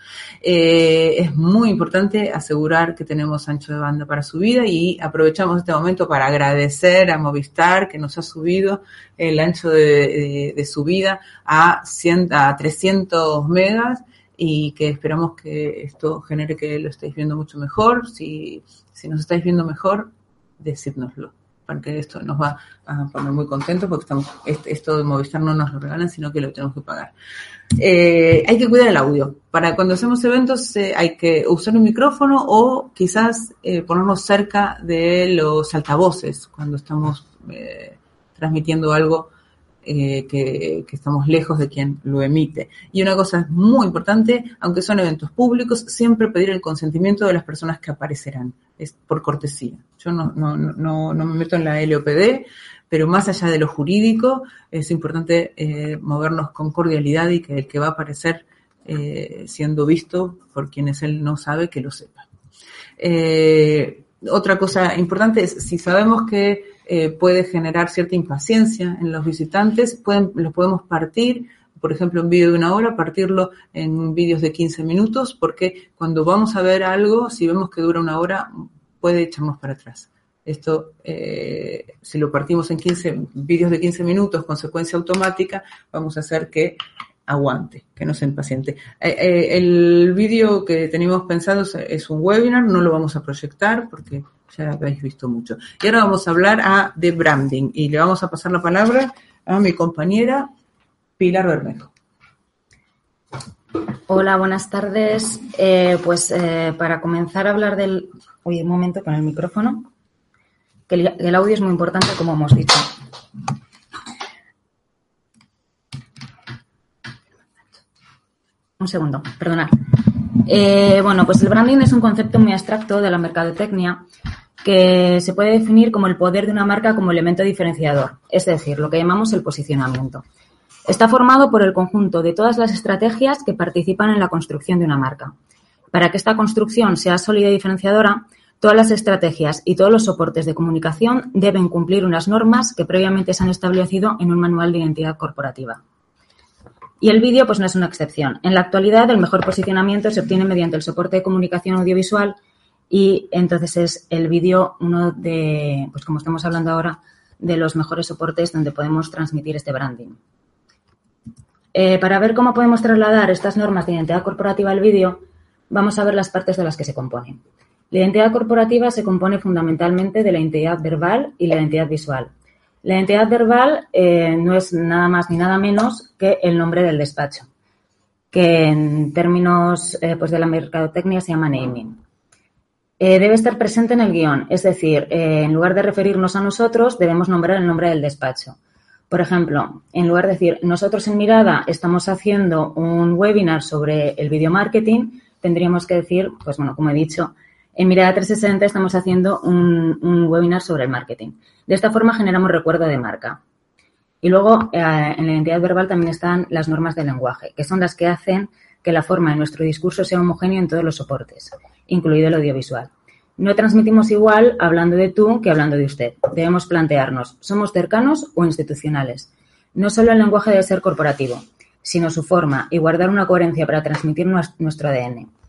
Eh, es muy importante asegurar que tenemos ancho de banda para su vida y aprovechamos este momento para agradecer a Movistar que nos ha subido el ancho de, de, su vida a, 100, a 300 megas y que esperamos que esto genere que lo estéis viendo mucho mejor. Si, si nos estáis viendo mejor, decídnoslo porque esto nos va a poner muy contentos porque estamos, esto de Movistar no nos lo regalan, sino que lo tenemos que pagar. Eh, hay que cuidar el audio. Para cuando hacemos eventos eh, hay que usar un micrófono o quizás eh, ponernos cerca de los altavoces cuando estamos eh, transmitiendo algo eh, que, que, estamos lejos de quien lo emite. Y una cosa muy importante, aunque son eventos públicos, siempre pedir el consentimiento de las personas que aparecerán. Es por cortesía. Yo no, no, no, no me meto en la LOPD, pero más allá de lo jurídico, es importante eh, movernos con cordialidad y que el que va a aparecer eh, siendo visto por quienes él no sabe, que lo sepa. Eh, otra cosa importante es, si sabemos que puede generar cierta impaciencia en los visitantes, pueden, lo podemos partir, por ejemplo, un vídeo de una hora, partirlo en vídeos de 15 minutos, porque cuando vamos a ver algo, si vemos que dura una hora, puede echarnos para atrás. Esto, eh, si lo partimos en 15 vídeos de 15 minutos con secuencia automática, vamos a hacer que aguante, que no se impaciente. Eh, eh, el vídeo que teníamos pensado es, un webinar, no lo vamos a proyectar porque ya habéis visto mucho. Y ahora vamos a hablar a, de branding y le vamos a pasar la palabra a mi compañera Pilar Bermejo. Hola, buenas tardes. Pues para comenzar a hablar del... Oye, un momento con el micrófono. Que el audio es muy importante, como hemos dicho. Un segundo, perdonad. Eh, bueno, pues el branding es un concepto muy abstracto de la mercadotecnia que se puede definir como el poder de una marca como elemento diferenciador, es decir, lo que llamamos el posicionamiento. Está formado por el conjunto de todas las estrategias que participan en la construcción de una marca. Para que esta construcción sea sólida y diferenciadora, todas las estrategias y todos los soportes de comunicación deben cumplir unas normas que previamente se han establecido en un manual de identidad corporativa. Y el vídeo pues no es una excepción. En la actualidad el mejor posicionamiento se obtiene mediante el soporte de comunicación audiovisual y entonces es el vídeo uno de, pues como estamos hablando ahora, de los mejores soportes donde podemos transmitir este branding. Eh, para ver cómo podemos trasladar estas normas de identidad corporativa al vídeo, vamos a ver las partes de las que se componen. La identidad corporativa se compone fundamentalmente de la identidad verbal y la identidad visual. La identidad verbal eh, no es nada más ni nada menos que el nombre del despacho, que en términos eh, pues de la mercadotecnia se llama naming. Eh, debe estar presente en el guion, es decir, en lugar de referirnos a nosotros, debemos nombrar el nombre del despacho. Por ejemplo, en lugar de decir nosotros en Mirada estamos haciendo un webinar sobre el video marketing, tendríamos que decir, pues bueno, como he dicho, en Mirada 360 estamos haciendo un, webinar sobre el marketing. De esta forma generamos recuerdo de marca. Y luego, eh, en la identidad verbal también están las normas del lenguaje, que son las que hacen que la forma de nuestro discurso sea homogéneo en todos los soportes, incluido el audiovisual. No transmitimos igual hablando de tú que hablando de usted. Debemos plantearnos, ¿somos cercanos o institucionales? No solo el lenguaje debe ser corporativo, sino su forma y guardar una coherencia para transmitir nuestro ADN.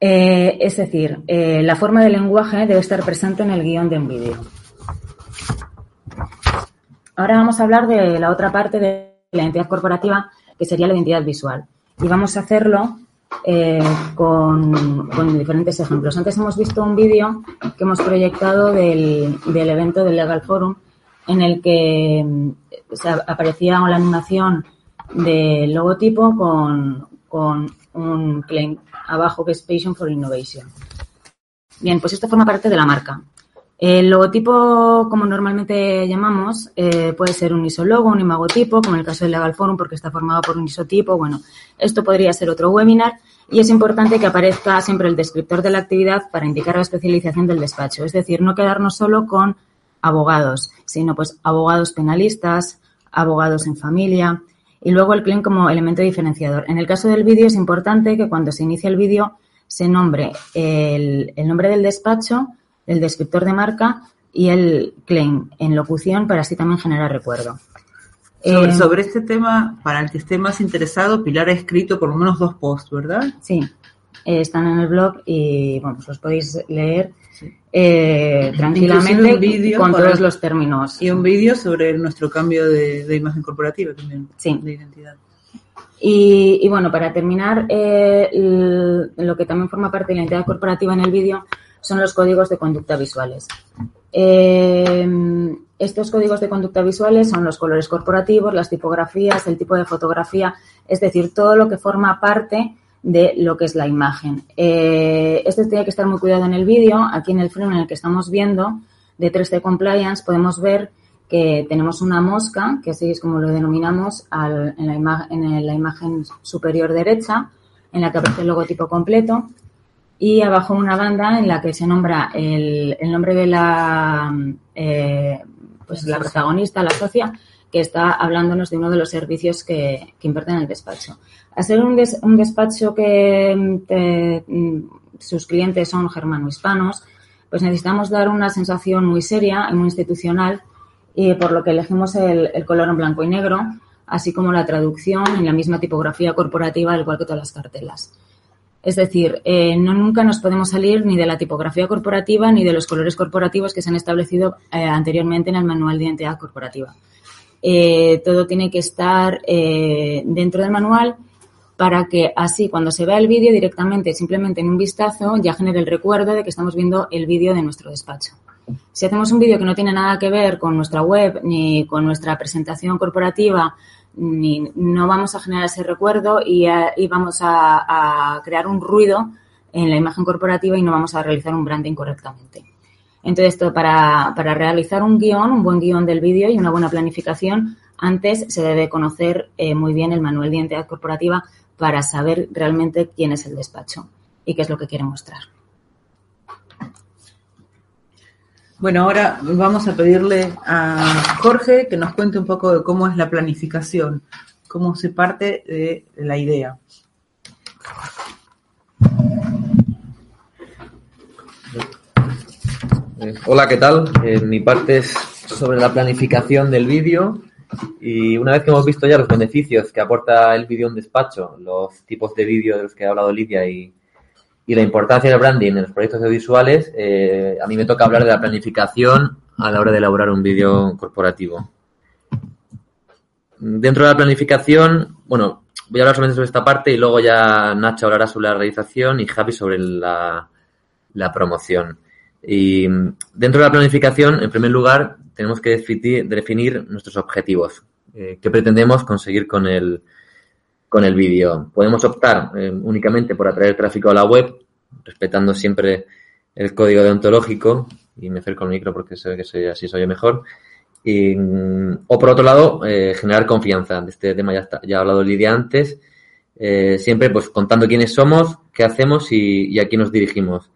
Eh, es decir, eh, la forma del lenguaje debe estar presente en el guion de un vídeo. Ahora vamos a hablar de la otra parte de la identidad corporativa, que sería la identidad visual. Y vamos a hacerlo eh, con, diferentes ejemplos. Antes hemos visto un vídeo que hemos proyectado del, evento del Legal Forum, en el que aparecía la animación del logotipo con, con un claim abajo que es Passion for Innovation. Bien, pues esto forma parte de la marca. El logotipo, como normalmente llamamos, eh, puede ser un isologo, un imagotipo, como en el caso del Legal Forum, porque está formado por un isotipo. Bueno, esto podría ser otro webinar y es importante que aparezca siempre el descriptor de la actividad para indicar la especialización del despacho. Es decir, no quedarnos solo con abogados, sino pues abogados penalistas, abogados en familia y luego el claim como elemento diferenciador. En el caso del vídeo es importante que cuando se inicie el vídeo se nombre el, el nombre del despacho, el descriptor de marca y el claim en locución para así también generar recuerdo. Sobre, Eh, sobre este tema, para el que esté más interesado, Pilar ha escrito por lo menos dos posts, ¿verdad? Sí, eh, están en el blog y bueno, pues los podéis leer eh, tranquilamente con para- todos los términos. Y un vídeo sobre nuestro cambio de, de imagen corporativa también. Sí. De identidad. Y, y bueno, para terminar, eh, el- lo que también forma parte de la identidad corporativa en el vídeo son los códigos de conducta visuales. Eh, estos códigos de conducta visuales son los colores corporativos, las tipografías, el tipo de fotografía, es decir, todo lo que forma parte de lo que es la imagen. Eh, esto tiene que estar muy cuidado en el vídeo. Aquí en el frame en el que estamos viendo de 3D Compliance podemos ver que tenemos una mosca, que así es como lo denominamos en, la en la imagen superior derecha, en la que aparece el logotipo completo, y abajo una banda en la que se nombra el, el nombre de la, eh, pues la protagonista, la socia, que está hablándonos de uno de los servicios que, que en el despacho. Ser un, un despacho que mm, mm, sus clientes son germano-hispanos, pues necesitamos dar una sensación muy seria y muy institucional, y por lo que elegimos el, el color en blanco y negro, así como la traducción en la misma tipografía corporativa, al igual que todas las cartelas. Es decir, eh, no nunca nos podemos salir ni de la tipografía corporativa ni de los colores corporativos que se han establecido eh, anteriormente en el manual de identidad corporativa. Eh, todo tiene que estar eh, dentro del manual para que así cuando se vea el vídeo directamente, simplemente en un vistazo, ya genere el recuerdo de que estamos viendo el vídeo de nuestro despacho. Si hacemos un vídeo que no tiene nada que ver con nuestra web ni con nuestra presentación corporativa, ni, no vamos a generar ese recuerdo y, a- y vamos a, a crear un ruido en la imagen corporativa y no vamos a realizar un branding correctamente. Entonces, para, para realizar un guion, un buen guion del vídeo y una buena planificación, antes se debe conocer eh, muy bien el manual de identidad corporativa para saber realmente quién es el despacho y qué es lo que quiere mostrar. Bueno, ahora vamos a pedirle a Jorge que nos cuente un poco de cómo es la planificación, cómo se parte de la idea. Eh, Hola, ¿qué tal? Eh, mi parte es sobre la planificación del vídeo y una vez que hemos visto ya los beneficios que aporta el vídeo en despacho, los tipos de vídeo de los que ha hablado Lidia y, y la importancia del branding en los proyectos audiovisuales, eh, a mí me toca hablar de la planificación a la hora de elaborar un vídeo corporativo. Dentro de la planificación, bueno, voy a hablar solamente sobre esta parte y luego ya Nacho hablará sobre la realización y Javi sobre la, la promoción. Y mm, dentro de la planificación, en primer lugar, tenemos que definir, nuestros objetivos. Eh, ¿Qué pretendemos conseguir con el, con el vídeo? Podemos optar eh, únicamente por atraer tráfico a la web, respetando siempre el código deontológico, y me acerco al micro porque sé que soy, así soy mejor. Mm, o por otro lado, eh, generar confianza. De este tema ya ha hablado Lidia antes. Eh, siempre pues contando quiénes somos, qué hacemos y, y a quién nos dirigimos.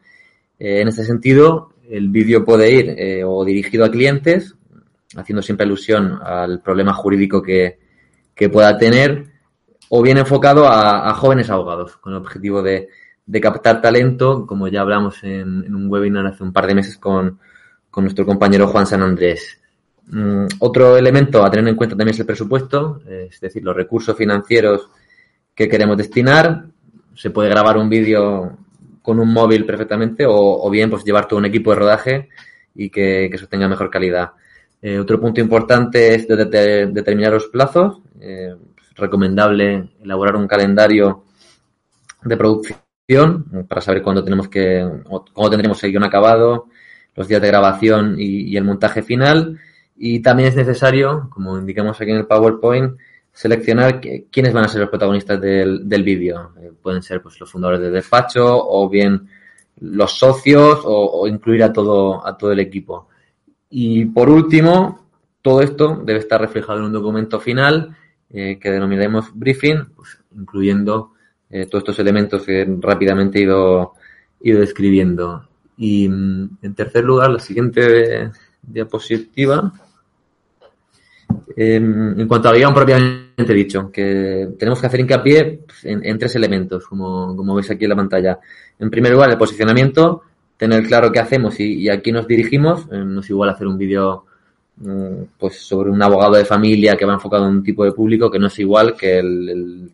Eh, en este sentido, el vídeo puede ir eh, o dirigido a clientes, haciendo siempre alusión al problema jurídico que, pueda tener, o bien enfocado a, jóvenes abogados, con el objetivo de, captar talento, como ya hablamos en, un webinar hace un par de meses con, nuestro compañero Juan San Andrés. Mm, otro elemento a tener en cuenta también es el presupuesto, es decir, los recursos financieros que queremos destinar. Se puede grabar un vídeo con un móvil perfectamente o, o bien pues llevar todo un equipo de rodaje y que, que eso tenga mejor calidad. Eh, otro punto importante es de- de- determinar los plazos. Eh, es recomendable elaborar un calendario de producción para saber cuándo tenemos que, cuándo tendremos el guion acabado, los días de grabación y el montaje final. Y también es necesario, como indicamos aquí en el PowerPoint, seleccionar qui- quiénes van a ser los protagonistas del, del vídeo. Eh, pueden ser pues, los fundadores del despacho o bien los socios o, incluir a todo, a todo el equipo. Y por último, todo esto debe estar reflejado en un documento final eh, que denominaremos briefing, pues, incluyendo eh, todos estos elementos que rápidamente he ido, ido describiendo. Y mm, en tercer lugar, la siguiente diapositiva. Em, en cuanto al guion propiamente dicho, que tenemos que hacer hincapié en, tres elementos, como, como, veis aquí en la pantalla. En primer lugar, el posicionamiento, tener claro qué hacemos y, a quién nos dirigimos. Eh, no es igual hacer un vídeo mm, pues sobre un abogado de familia que va enfocado a un tipo de público que no es igual que el,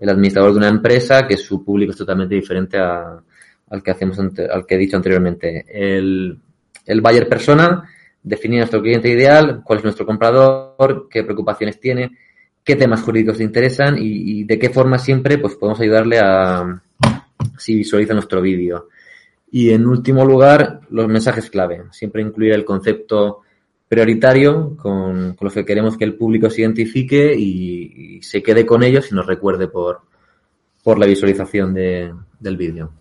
administrador de una empresa, que su público es totalmente diferente al que hacemos al que he dicho anteriormente. El, el buyer persona definir nuestro cliente ideal, cuál es nuestro comprador, qué preocupaciones tiene, qué temas jurídicos le interesan y, de qué forma siempre pues podemos ayudarle a si visualiza nuestro vídeo. Y en último lugar, los mensajes clave. Siempre incluir el concepto prioritario con, con los que queremos que el público se identifique y, se quede con ellos y nos recuerde por, por la visualización de, del vídeo.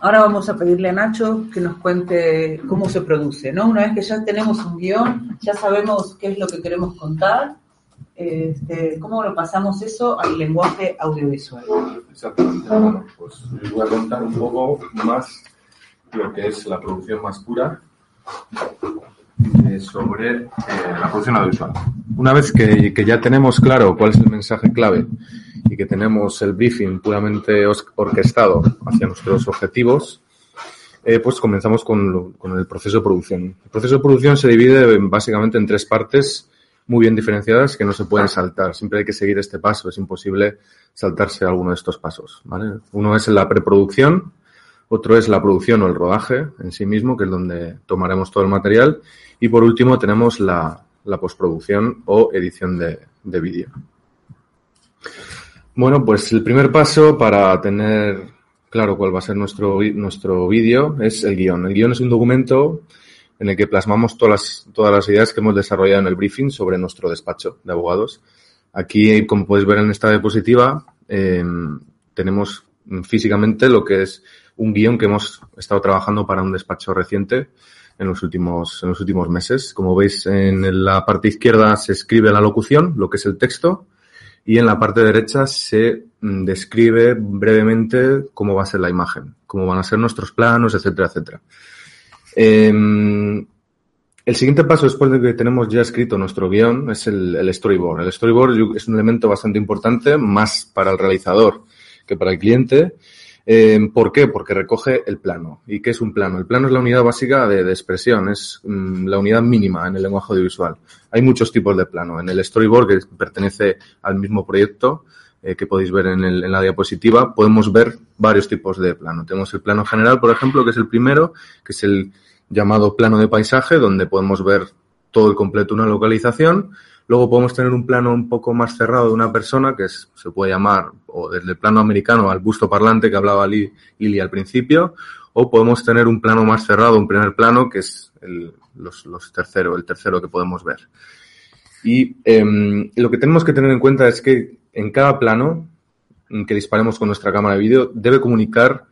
Ahora vamos a pedirle a Nacho que nos cuente cómo se produce, ¿no? Una vez que ya tenemos un guion, ya sabemos qué es lo que queremos contar, este, ¿cómo lo pasamos eso al lenguaje audiovisual? Exactamente. Bueno, pues les voy a contar un poco más lo que es la producción más pura eh, sobre eh, la producción audiovisual. Una vez que, que ya tenemos claro cuál es el mensaje clave que tenemos el briefing puramente orquestado hacia nuestros objetivos, eh, pues comenzamos con, el proceso de producción. El proceso de producción se divide básicamente en tres partes muy bien diferenciadas que no se pueden saltar. Siempre hay que seguir este paso. Es imposible saltarse alguno de estos pasos. Uno es la preproducción, otro es la producción o el rodaje en sí mismo, que es donde tomaremos todo el material. Y por último tenemos la, la postproducción o edición de vídeo. Bueno, pues el primer paso para tener claro cuál va a ser nuestro, nuestro vídeo es el guion. El guion es un documento en el que plasmamos todas las, todas las ideas que hemos desarrollado en el briefing sobre nuestro despacho de abogados. Aquí, como podéis ver en esta diapositiva, em, tenemos físicamente lo que es un guion que hemos estado trabajando para un despacho reciente en los últimos, en los últimos meses. Como veis, en la parte izquierda se escribe la locución, lo que es el texto, y en la parte derecha se mm, describe brevemente cómo va a ser la imagen, cómo van a ser nuestros planos, etcétera, etcétera. Em, el siguiente paso, después de que tenemos ya escrito nuestro guion, es el, storyboard. El storyboard es un elemento bastante importante, más para el realizador que para el cliente, eh, ¿Por qué? Porque recoge el plano. ¿Y qué es un plano? El plano es la unidad básica de, expresión, es mm, la unidad mínima en el lenguaje audiovisual. Hay muchos tipos de plano. En el storyboard, que pertenece al mismo proyecto, eh, que podéis ver en, en, la diapositiva, podemos ver varios tipos de plano. Tenemos el plano general, por ejemplo, que es el primero, que es el llamado plano de paisaje, donde podemos ver todo el completo una localización. Luego podemos tener un plano un poco más cerrado de una persona, que se puede llamar, o desde el plano americano al busto parlante que hablaba Lili al principio, o podemos tener un plano más cerrado, un primer plano, que es el, los, los tercero, el tercero que podemos ver. Y em, lo que tenemos que tener en cuenta es que en cada plano que disparemos con nuestra cámara de vídeo debe comunicar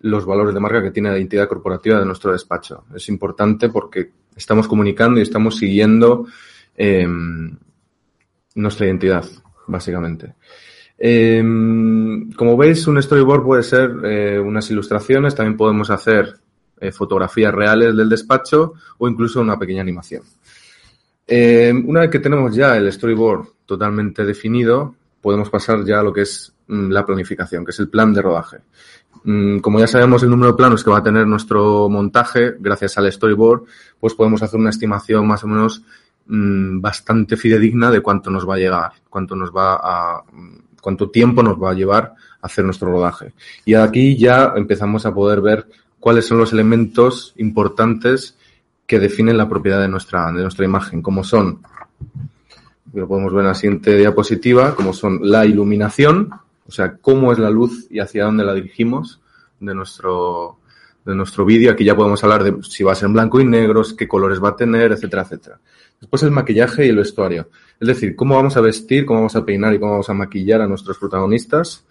los valores de marca que tiene la identidad corporativa de nuestro despacho. Es importante porque estamos comunicando y estamos siguiendo Em, nuestra identidad, básicamente. Em, como veis, un storyboard puede ser eh, unas ilustraciones, también podemos hacer eh, fotografías reales del despacho o incluso una pequeña animación. Em, una vez que tenemos ya el storyboard totalmente definido, podemos pasar ya a lo que es mm, la planificación, que es el plan de rodaje. Mm, como ya sabemos el número de planos que va a tener nuestro montaje, gracias al storyboard, pues podemos hacer una estimación más o menos Mm, bastante fidedigna de cuánto nos va a llegar, cuánto nos va a, cuánto tiempo nos va a llevar a hacer nuestro rodaje. Y aquí ya empezamos a poder ver cuáles son los elementos importantes que definen la propiedad de nuestra, de nuestra imagen, como son, lo podemos ver en la siguiente diapositiva, como son la iluminación, o sea, cómo es la luz y hacia dónde la dirigimos de nuestro, de nuestro vídeo. Aquí ya podemos hablar de si va a ser en blanco y negro, qué colores va a tener, etcétera, etcétera. Después el maquillaje y el vestuario. Es decir, cómo vamos a vestir, cómo vamos a peinar y cómo vamos a maquillar a nuestros protagonistas.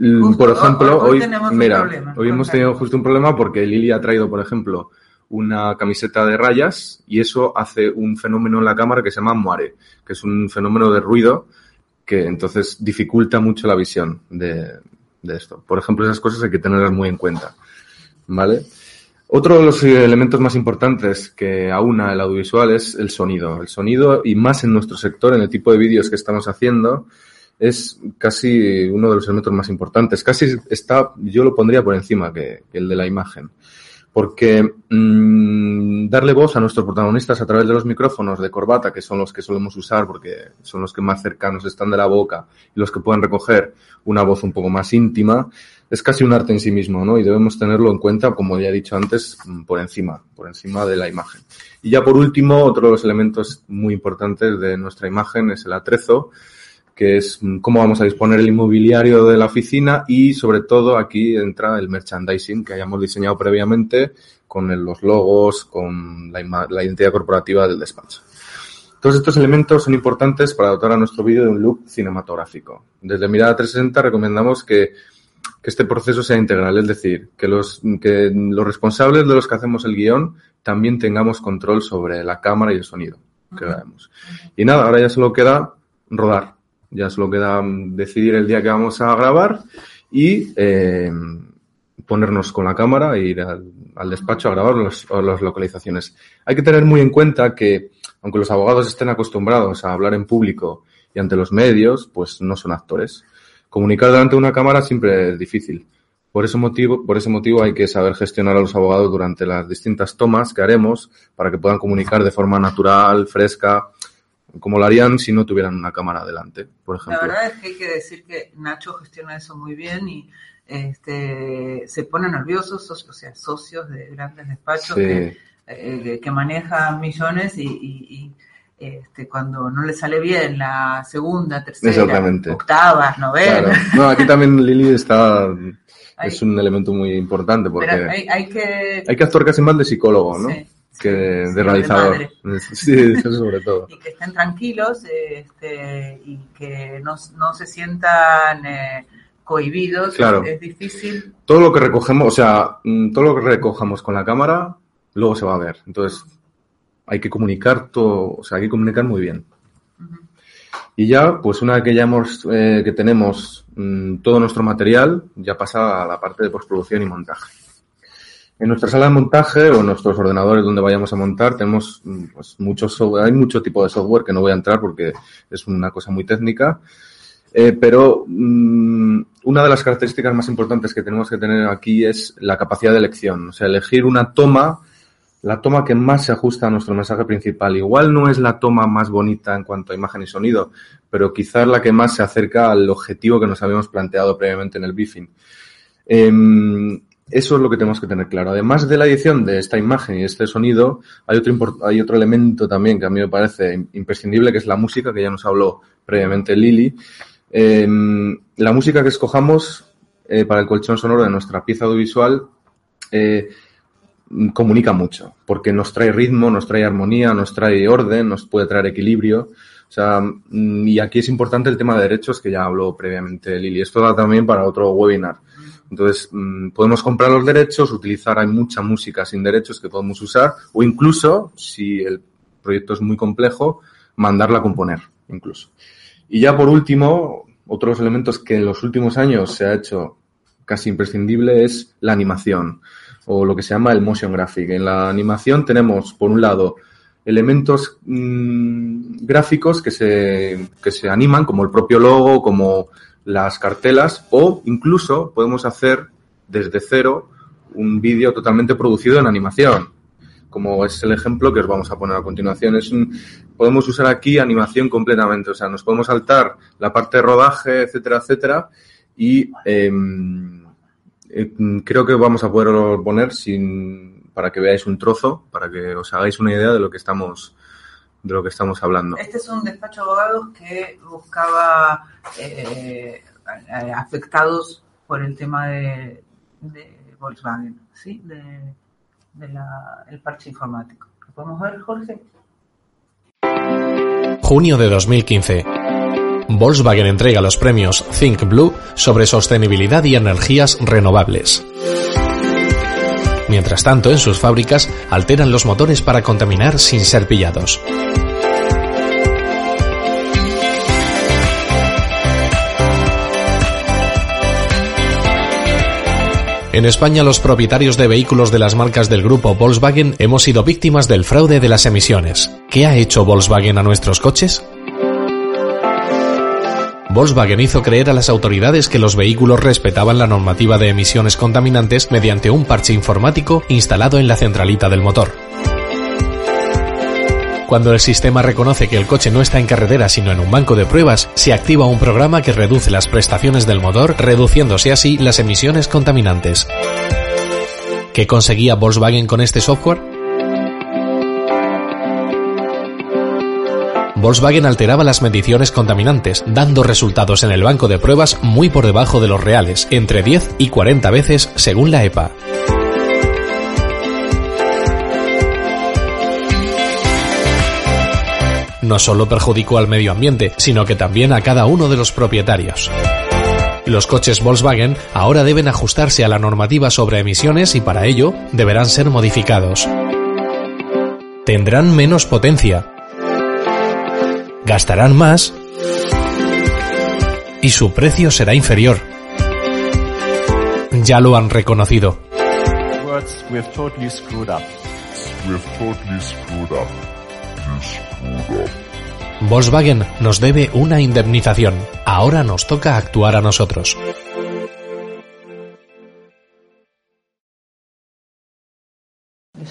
L- por ejemplo, hoy mira, problema, hoy hemos tenido justo un problema porque Lili ha traído, por ejemplo, una camiseta de rayas y eso hace un fenómeno en la cámara que se llama moire, que es un fenómeno de ruido que entonces dificulta mucho la visión de, de esto. Por ejemplo, esas cosas hay que tenerlas muy en cuenta. ¿Vale? Otro de los elementos más importantes que aúna el audiovisual es el sonido. El sonido, y más en nuestro sector, en el tipo de vídeos que estamos haciendo, es casi uno de los elementos más importantes. Casi está, yo lo pondría por encima que, que el de la imagen. Porque mm, darle voz a nuestros protagonistas a través de los micrófonos de corbata, que son los que solemos usar porque son los que más cercanos están de la boca y los que pueden recoger una voz un poco más íntima, es casi un arte en sí mismo, ¿no? Y debemos tenerlo en cuenta, como ya he dicho antes, mm, por encima, por encima de la imagen. Y ya por último, otro de los elementos muy importantes de nuestra imagen es el atrezo, que es mm, cómo vamos a disponer el inmobiliario de la oficina y sobre todo aquí entra el merchandising que hayamos diseñado previamente con los logos, con la identidad corporativa del despacho. Todos estos elementos son importantes para dotar a nuestro vídeo de un look cinematográfico. Desde Mirada 360 recomendamos que, que este proceso sea integral, es decir, que los, que los responsables de los que hacemos el guion también tengamos control sobre la cámara y el sonido que grabemos. Y nada, ahora ya solo queda rodar. Ya solo queda mm, decidir el día que vamos a grabar y eh, ponernos con la cámara e ir al, al despacho a grabar los- las localizaciones. Hay que tener muy en cuenta que, aunque los abogados estén acostumbrados a hablar en público y ante los medios, pues no son actores. Comunicar delante de una cámara siempre es difícil. Por ese motivo, por ese motivo hay que saber gestionar a los abogados durante las distintas tomas que haremos para que puedan comunicar de forma natural, fresca, como lo harían si no tuvieran una cámara delante, por La ejemplo. verdad es que hay que decir que Nacho gestiona eso muy bien y este, se pone nervioso, soci- o sea, socios de grandes despachos Sí. que, eh, que manejan millones y, y- y, este, cuando no le sale bien la segunda, tercera, octavas, novenas, Claro. No, aquí también Lili está, Hay- es un elemento muy importante porque hay, hay que... hay que actuar casi más de psicólogo, ¿no? Sí, que de, sí, de realizador. Sí, eso sobre todo. y que estén tranquilos este, y que no, no se sientan eh, cohibidos. Claro. Es, es difícil. Todo lo que recogemos, o sea, mm, todo lo que recojamos con la cámara, luego se va a ver. Entonces, hay que comunicar todo, o sea, hay que comunicar muy bien. Y ya, pues una vez que ya hemos, eh, que tenemos mm, todo nuestro material, ya pasa a la parte de postproducción y montaje. En nuestra sala de montaje o en nuestros ordenadores donde vayamos a montar tenemos mm, pues, muchos software, hay mucho tipo de software que no voy a entrar porque es una cosa muy técnica, eh, pero mm, una de las características más importantes que tenemos que tener aquí es la capacidad de elección, o sea, elegir una toma, la toma que más se ajusta a nuestro mensaje principal. Igual no es la toma más bonita en cuanto a imagen y sonido, pero quizás la que más se acerca al objetivo que nos habíamos planteado previamente en el briefing. Em, eso es lo que tenemos que tener claro. Además de la edición de esta imagen y este sonido, hay otro, hay otro elemento también que a mí me parece im- imprescindible, que es la música, que ya nos habló previamente Lili. Em, la música que escojamos eh, para el colchón sonoro de nuestra pieza audiovisual eh, comunica mucho, porque nos trae ritmo, nos trae armonía, nos trae orden, nos puede traer equilibrio. O sea, mm, y aquí es importante el tema de derechos que ya habló previamente Lili. Esto da también para otro webinar. Entonces, mm, podemos comprar los derechos, utilizar, hay mucha música sin derechos que podemos usar, o incluso, si el proyecto es muy complejo, mandarla a componer, incluso. Y ya por último, otros elementos que en los últimos años se ha hecho casi imprescindible es la animación, o lo que se llama el motion graphic. En la animación tenemos, por un lado, elementos mm, gráficos que se, que se animan, como el propio logo, como las cartelas, o incluso podemos hacer desde cero un vídeo totalmente producido en animación, como es el ejemplo que os vamos a poner a continuación. Es un, podemos usar aquí animación completamente, o sea, nos podemos saltar la parte de rodaje, etcétera, etcétera, y em, eh, creo que vamos a poder poner sin, para que veáis un trozo, para que os hagáis una idea de lo que estamos, de lo que estamos hablando. Este es un despacho de abogados que buscaba eh, afectados por el tema de, de Volkswagen, ¿sí? De, de la- el parche informático. ¿Lo podemos ver, Jorge? Junio de 2015. Volkswagen entrega los premios Think Blue sobre sostenibilidad y energías renovables. Mientras tanto, en sus fábricas alteran los motores para contaminar sin ser pillados. En España, los propietarios de vehículos de las marcas del grupo Volkswagen hemos sido víctimas del fraude de las emisiones. ¿Qué ha hecho Volkswagen a nuestros coches? Volkswagen hizo creer a las autoridades que los vehículos respetaban la normativa de emisiones contaminantes mediante un parche informático instalado en la centralita del motor. Cuando el sistema reconoce que el coche no está en carretera sino en un banco de pruebas, se activa un programa que reduce las prestaciones del motor, reduciéndose así las emisiones contaminantes. ¿Qué conseguía Volkswagen con este software? Volkswagen alteraba las mediciones contaminantes, dando resultados en el banco de pruebas muy por debajo de los reales, entre 10 y 40 veces según la EPA. no solo perjudicó al medio ambiente, sino que también a cada uno de los propietarios. Los coches Volkswagen ahora deben ajustarse a la normativa sobre emisiones y para ello deberán ser modificados. Tendrán menos potencia, gastarán más y su precio será inferior. Ya lo han reconocido. Volkswagen nos debe una indemnización. Ahora nos toca actuar a nosotros.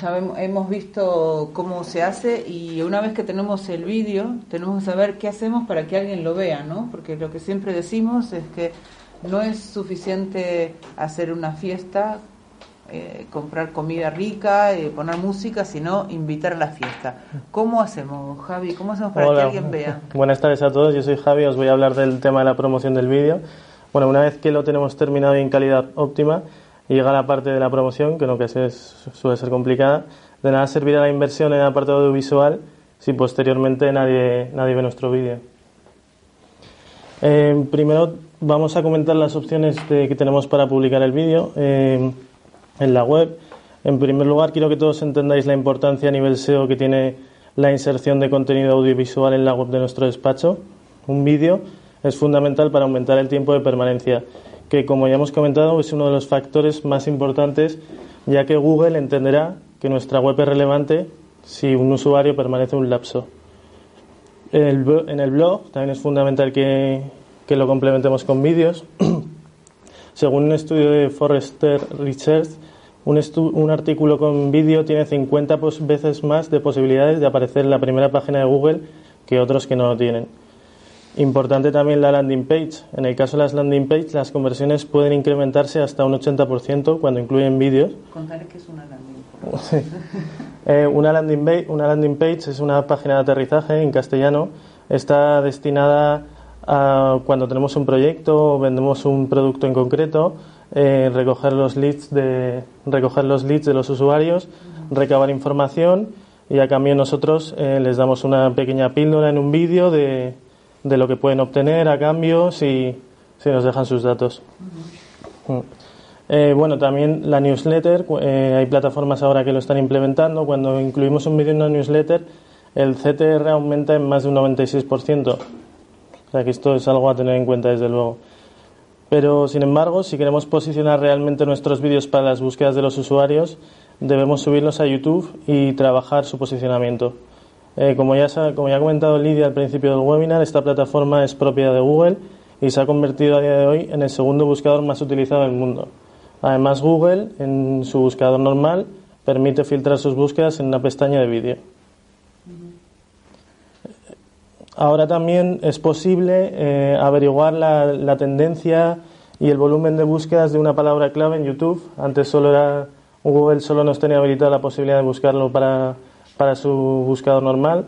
Ya hemos visto cómo se hace y una vez que tenemos el vídeo tenemos que saber qué hacemos para que alguien lo vea, ¿no? Porque lo que siempre decimos es que no es suficiente hacer una fiesta eh, comprar comida rica, eh, poner música, sino invitar a la fiesta. ¿Cómo hacemos, Javi? ¿Cómo hacemos para que alguien vea? Buenas tardes a todos, yo soy Javi, os voy a hablar del tema de la promoción del vídeo. Bueno, una vez que lo tenemos terminado y en calidad óptima, llega la parte de la promoción, que en ocasiones suele ser complicada. De nada servirá la inversión en la parte audiovisual si posteriormente nadie, nadie ve nuestro vídeo. Eh, primero vamos a comentar las opciones que tenemos para publicar el vídeo en la web. En primer lugar, quiero que todos entendáis la importancia a nivel SEO que tiene la inserción de contenido audiovisual en la web de nuestro despacho. Un vídeo es fundamental para aumentar el tiempo de permanencia, que como ya hemos comentado es uno de los factores más importantes, ya que Google entenderá que nuestra web es relevante si un usuario permanece un lapso. En el, blog también es fundamental que, que lo complementemos con vídeos. Según un estudio de Forrester Research, un, un artículo con vídeo tiene 50 veces más de posibilidades de aparecer en la primera página de Google que otros que no lo tienen. Importante también la landing page. En el caso de las landing page, las conversiones pueden incrementarse hasta un 80% cuando incluyen vídeos. Contar qué es una landing page. Eh, una, landing una landing page es una página de aterrizaje en castellano. Está destinada a cuando tenemos un proyecto o vendemos un producto en concreto eh, recoger los leads de recoger los leads de los usuarios, recabar información y a cambio nosotros eh, les damos una pequeña píldora en un vídeo de, de, lo que pueden obtener a cambio si, si nos dejan sus datos. Mm. Eh, bueno, también la newsletter, hay plataformas ahora que lo están implementando. Cuando incluimos un vídeo en una newsletter, el CTR aumenta en más de un 96%. O sea que esto es algo a tener en cuenta desde luego. Pero, sin embargo, si queremos posicionar realmente nuestros vídeos para las búsquedas de los usuarios, debemos subirlos a YouTube y trabajar su posicionamiento. Eh, como, ya, como ya ha comentado Lidia al principio del webinar, esta plataforma es propia de Google y se ha convertido a día de hoy en el segundo buscador más utilizado del mundo. Además, Google, en su buscador normal, permite filtrar sus búsquedas en una pestaña de vídeo. Ahora también es posible eh, averiguar la, tendencia y el volumen de búsquedas de una palabra clave en YouTube. Antes solo era Google solo nos tenía habilitada la posibilidad de buscarlo para, para su buscador normal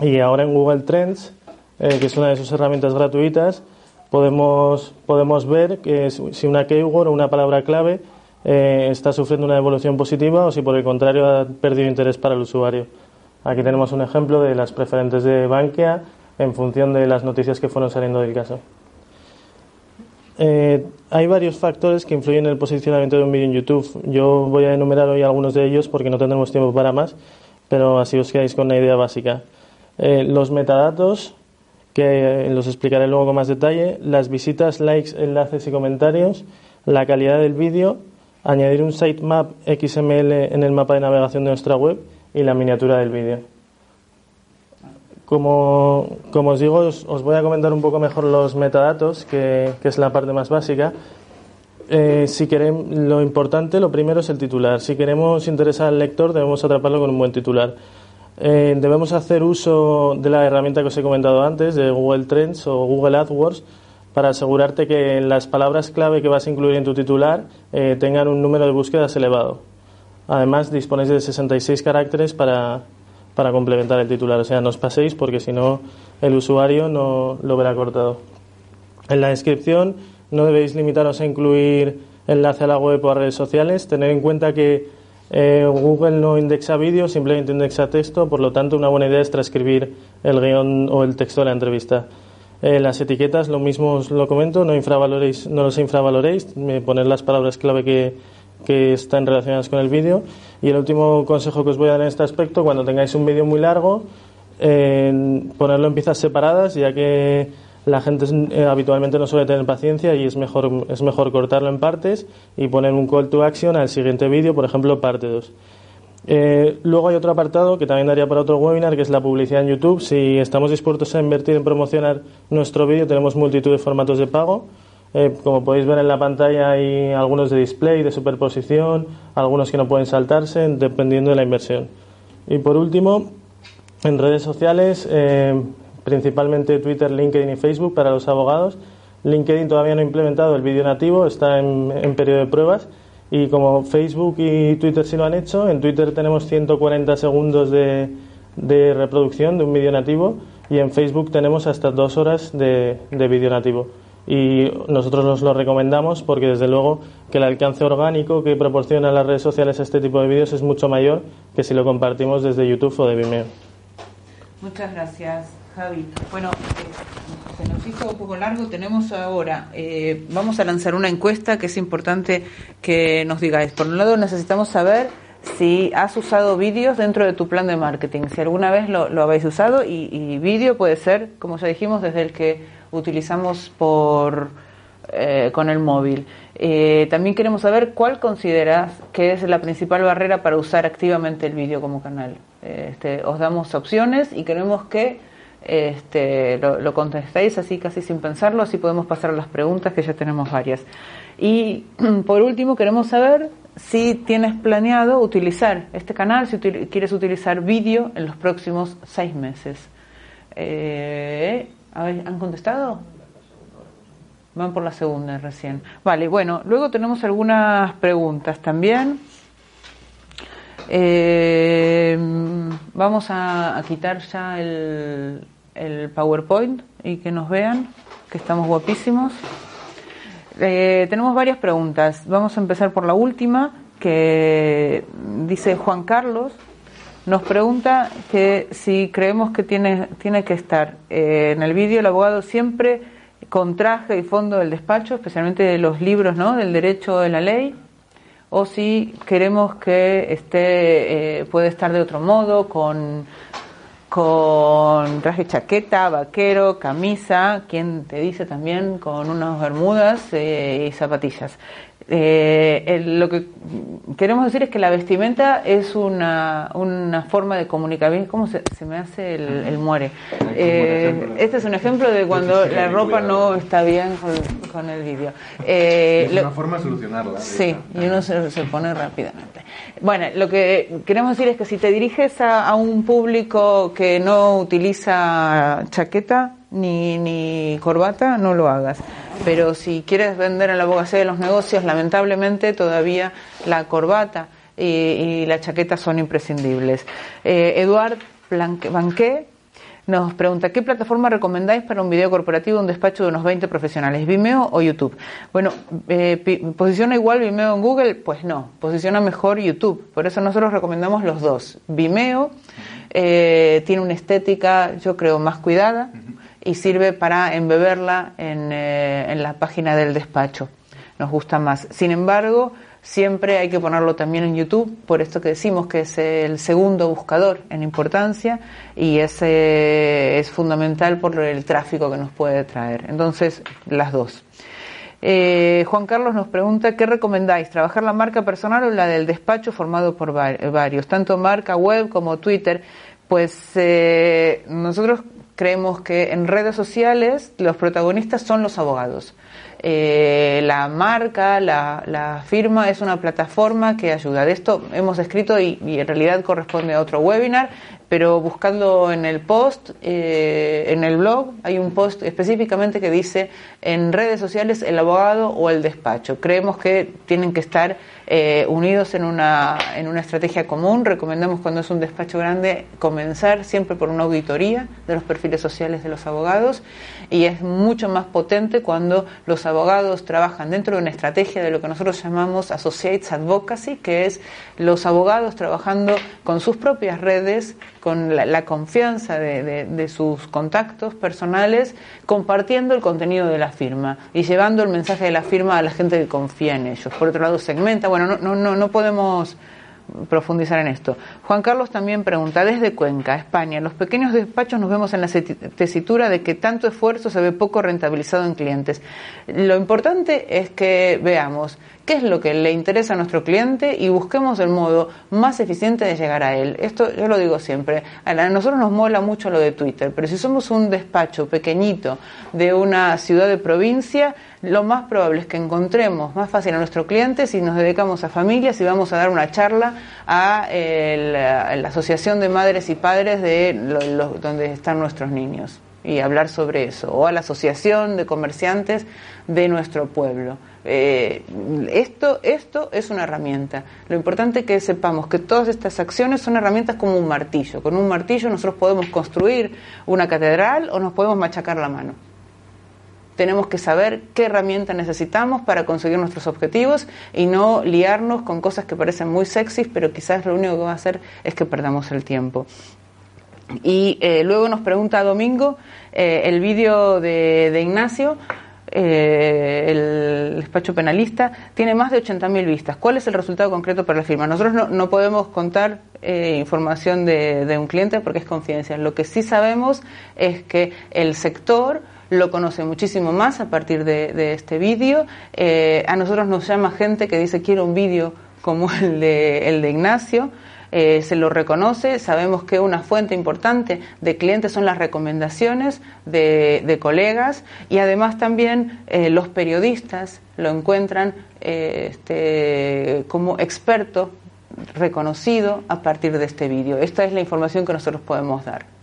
y ahora en Google Trends, eh, que es una de sus herramientas gratuitas, podemos, podemos ver que si una keyword o una palabra clave eh, está sufriendo una evolución positiva o si por el contrario ha perdido interés para el usuario. Aquí tenemos un ejemplo de las preferentes de Bankia en función de las noticias que fueron saliendo del caso. Eh, hay varios factores que influyen en el posicionamiento de un vídeo en YouTube. Yo voy a enumerar hoy algunos de ellos porque no tendremos tiempo para más, pero así os quedáis con una idea básica. Eh, los metadatos, que los explicaré luego con más detalle, las visitas, likes, enlaces y comentarios, la calidad del vídeo, añadir un sitemap XML en el mapa de navegación de nuestra web y la miniatura del vídeo. Como, os digo, os, voy a comentar un poco mejor los metadatos, que, es la parte más básica. Eh, si queremos, lo importante, lo primero es el titular. Si queremos interesar al lector, debemos atraparlo con un buen titular. Eh, debemos hacer uso de la herramienta que os he comentado antes, de Google Trends o Google AdWords, para asegurarte que las palabras clave que vas a incluir en tu titular eh, tengan un número de búsquedas elevado. Además, disponéis de 66 caracteres para, para complementar el titular. O sea, no os paséis porque si no el usuario no lo verá cortado. En la descripción no debéis limitaros a incluir enlace a la web o a redes sociales. Tened en cuenta que eh, Google no indexa vídeo, simplemente indexa texto, por lo tanto una buena idea es transcribir el guion o el texto de la entrevista. Eh, las etiquetas, lo mismo os lo comento, no, infravaloréis, no los infravaloréis, poner las palabras clave que, que están relacionadas con el vídeo. Y el último consejo que os voy a dar en este aspecto, cuando tengáis un vídeo muy largo, ponerlo en piezas separadas, ya que la gente eh, habitualmente no suele tener paciencia y es mejor, es mejor cortarlo en partes y poner un call to action al siguiente vídeo, por ejemplo, parte 2. Eh, luego hay otro apartado que también daría para otro webinar, que es la publicidad en YouTube. Si estamos dispuestos a invertir en promocionar nuestro vídeo, tenemos multitud de formatos de pago. Eh, como podéis ver en la pantalla hay algunos de display, de superposición, algunos que no pueden saltarse dependiendo de la inversión. Y por último, en redes sociales, principalmente Twitter, LinkedIn y Facebook para los abogados. LinkedIn todavía no ha implementado el vídeo nativo, está en, periodo de pruebas. Y como Facebook y Twitter sí lo han hecho, en Twitter tenemos 140 segundos de, reproducción de un vídeo nativo y en Facebook tenemos hasta dos horas de, de vídeo nativo y nosotros nos lo recomendamos porque desde luego que el alcance orgánico que proporcionan las redes sociales a este tipo de vídeos es mucho mayor que si lo compartimos desde YouTube o de Vimeo. Muchas gracias, Javi. Bueno, eh, se nos hizo un poco largo. Tenemos ahora, eh, vamos a lanzar una encuesta que es importante que nos digáis. Por un lado, necesitamos saber si has usado vídeos dentro de tu plan de marketing, si alguna vez lo, habéis usado y, y vídeo puede ser, como ya dijimos, desde el que utilizamos por, eh, con el móvil. Eh, también queremos saber cuál consideras que es la principal barrera para usar activamente el vídeo como canal. Este, os damos opciones y queremos que este, lo, contestéis así casi sin pensarlo, así podemos pasar a las preguntas que ya tenemos varias. Y por último queremos saber si tienes planeado utilizar este canal, si quieres utilizar vídeo en los próximos seis meses. Eh, ¿Han contestado? Van por la segunda recién. Vale, bueno, luego tenemos algunas preguntas también. Eh, vamos a, quitar ya el, PowerPoint y que nos vean, que estamos guapísimos. Eh, tenemos varias preguntas. Vamos a empezar por la última, que dice Juan Carlos. Nos pregunta que si creemos que tiene, tiene que estar eh, en el vídeo el abogado siempre con traje y fondo del despacho, especialmente de los libros ¿no? del derecho de la ley, o si queremos que esté, eh, puede estar de otro modo, con, con traje chaqueta, vaquero, camisa, quien te dice también con unas bermudas eh, y zapatillas. Eh, lo que queremos decir es que la vestimenta es una, una forma de comunicar. ¿Cómo se, me hace el, muere? Eh, este es un ejemplo de cuando la ropa no está bien con, el vídeo. Eh, es una forma de solucionarla. Sí, y uno se, se, pone rápidamente. Bueno, lo que queremos decir es que si te diriges a, un público que no utiliza chaqueta ni, ni corbata, no lo hagas pero si quieres vender en la abogacía de los negocios, lamentablemente todavía la corbata y, la chaqueta son imprescindibles. Eh, Eduard Banqué nos pregunta, ¿qué plataforma recomendáis para un video corporativo un despacho de unos 20 profesionales, Vimeo o YouTube? Bueno, eh, ¿posiciona igual Vimeo en Google? Pues no, posiciona mejor YouTube. Por eso nosotros recomendamos los dos. Vimeo eh, tiene una estética, yo creo, más cuidada y sirve para embeberla en, eh, en la página del despacho. Nos gusta más. Sin embargo, siempre hay que ponerlo también en YouTube, por esto que decimos que es el segundo buscador en importancia y ese es fundamental por el tráfico que nos puede traer. Entonces, las dos. Eh, Juan Carlos nos pregunta, ¿qué recomendáis? ¿Trabajar la marca personal o la del despacho formado por varios? Tanto marca web como Twitter. Pues eh, nosotros creemos que en redes sociales los protagonistas son los abogados. Eh, la marca, la, firma es una plataforma que ayuda. De esto hemos escrito y, en realidad corresponde a otro webinar, pero buscando en el post, eh, en el blog, hay un post específicamente que dice en redes sociales el abogado o el despacho. Creemos que tienen que estar eh, unidos en una, en una estrategia común. Recomendamos cuando es un despacho grande comenzar siempre por una auditoría de los perfiles sociales de los abogados y es mucho más potente cuando los abogados trabajan dentro de una estrategia de lo que nosotros llamamos Associates Advocacy, que es los abogados trabajando con sus propias redes, con la, confianza de, de sus contactos personales, compartiendo el contenido de la firma y llevando el mensaje de la firma a la gente que confía en ellos. Por otro lado, segmenta, bueno, no, no, no podemos profundizar en esto. Juan Carlos también pregunta, desde Cuenca, España, los pequeños despachos nos vemos en la tesitura de que tanto esfuerzo se ve poco rentabilizado en clientes. Lo importante es que veamos qué es lo que le interesa a nuestro cliente y busquemos el modo más eficiente de llegar a él. Esto yo lo digo siempre, a nosotros nos mola mucho lo de Twitter, pero si somos un despacho pequeñito de una ciudad de provincia, lo más probable es que encontremos más fácil a nuestro cliente si nos dedicamos a familias y vamos a dar una charla a, la Asociación de Madres y Padres de donde están nuestros niños y hablar sobre eso, o a la Asociación de Comerciantes de nuestro pueblo. Eh, esto, esto es una herramienta. Lo importante es que sepamos que todas estas acciones son herramientas como un martillo. Con un martillo nosotros podemos construir una catedral o nos podemos machacar la mano tenemos que saber qué herramienta necesitamos para conseguir nuestros objetivos y no liarnos con cosas que parecen muy sexys, pero quizás lo único que va a hacer es que perdamos el tiempo. Y eh, luego nos pregunta Domingo eh, el vídeo de, Ignacio. Eh, el despacho penalista tiene más de 80.000 vistas. ¿Cuál es el resultado concreto para la firma? Nosotros no, podemos contar información de, de un cliente porque es confidencial. Lo que sí sabemos es que el sector lo conoce muchísimo más a partir de, este vídeo. Eh, a nosotros nos llama gente que dice quiero un vídeo como el de, el de Ignacio. Eh, se lo reconoce, sabemos que una fuente importante de clientes son las recomendaciones de, colegas y además también eh, los periodistas lo encuentran este, como experto reconocido a partir de este vídeo. Esta es la información que nosotros podemos dar.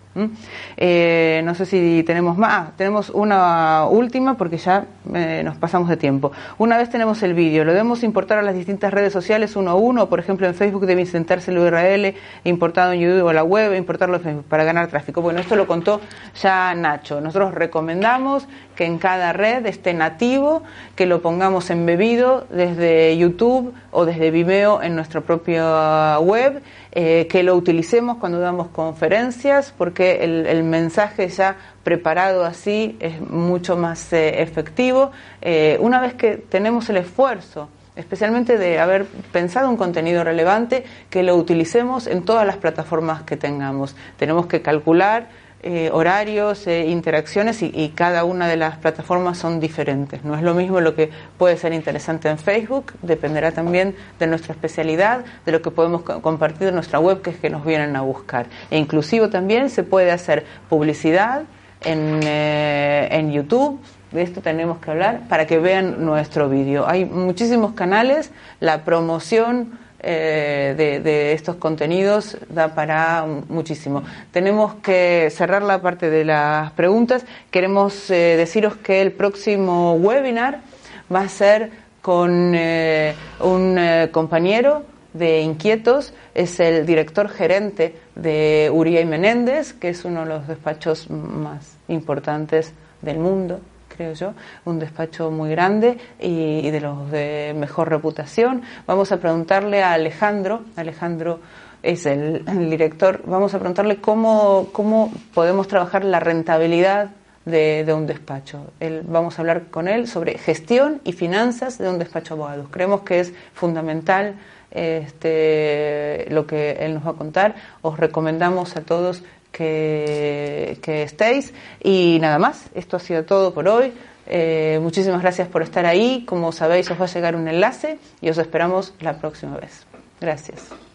Eh, no sé si tenemos más. Ah, tenemos una última porque ya eh, nos pasamos de tiempo. Una vez tenemos el vídeo, lo debemos importar a las distintas redes sociales uno a uno. Por ejemplo, en Facebook debe insertarse el URL importado en YouTube o la web, importarlo para ganar tráfico. Bueno, esto lo contó ya Nacho. Nosotros recomendamos que en cada red esté nativo, que lo pongamos embebido desde YouTube o desde Vimeo en nuestra propia web eh, que lo utilicemos cuando damos conferencias, porque el, mensaje ya preparado así es mucho más eh, efectivo. Eh, una vez que tenemos el esfuerzo, especialmente de haber pensado un contenido relevante, que lo utilicemos en todas las plataformas que tengamos. Tenemos que calcular eh, horarios, e interacciones y, cada una de las plataformas son diferentes. No es lo mismo lo que puede ser interesante en Facebook, dependerá también de nuestra especialidad, de lo que podemos compartir en nuestra web, que es que nos vienen a buscar. E inclusive también se puede hacer publicidad en, eh, en YouTube, de esto tenemos que hablar, para que vean nuestro vídeo. Hay muchísimos canales, la promoción eh, de, estos contenidos da para muchísimo. Tenemos que cerrar la parte de las preguntas. Queremos eh, deciros que el próximo webinar va a ser con eh, un compañero de Inquietos, es el director gerente de Uriah y Menéndez, que es uno de los despachos más importantes del mundo creo yo, un despacho muy grande y, de los de mejor reputación. Vamos a preguntarle a Alejandro, Alejandro es el, director. Vamos a preguntarle cómo, cómo podemos trabajar la rentabilidad de, un despacho. vamos a hablar con él sobre gestión y finanzas de un despacho de abogados. Creemos que es fundamental este, lo que él nos va a contar. Os recomendamos a todos que, estéis. Y nada más, esto ha sido todo por hoy. Eh, muchísimas gracias por estar ahí. Como sabéis, os va a llegar un enlace y os esperamos la próxima vez. Gracias.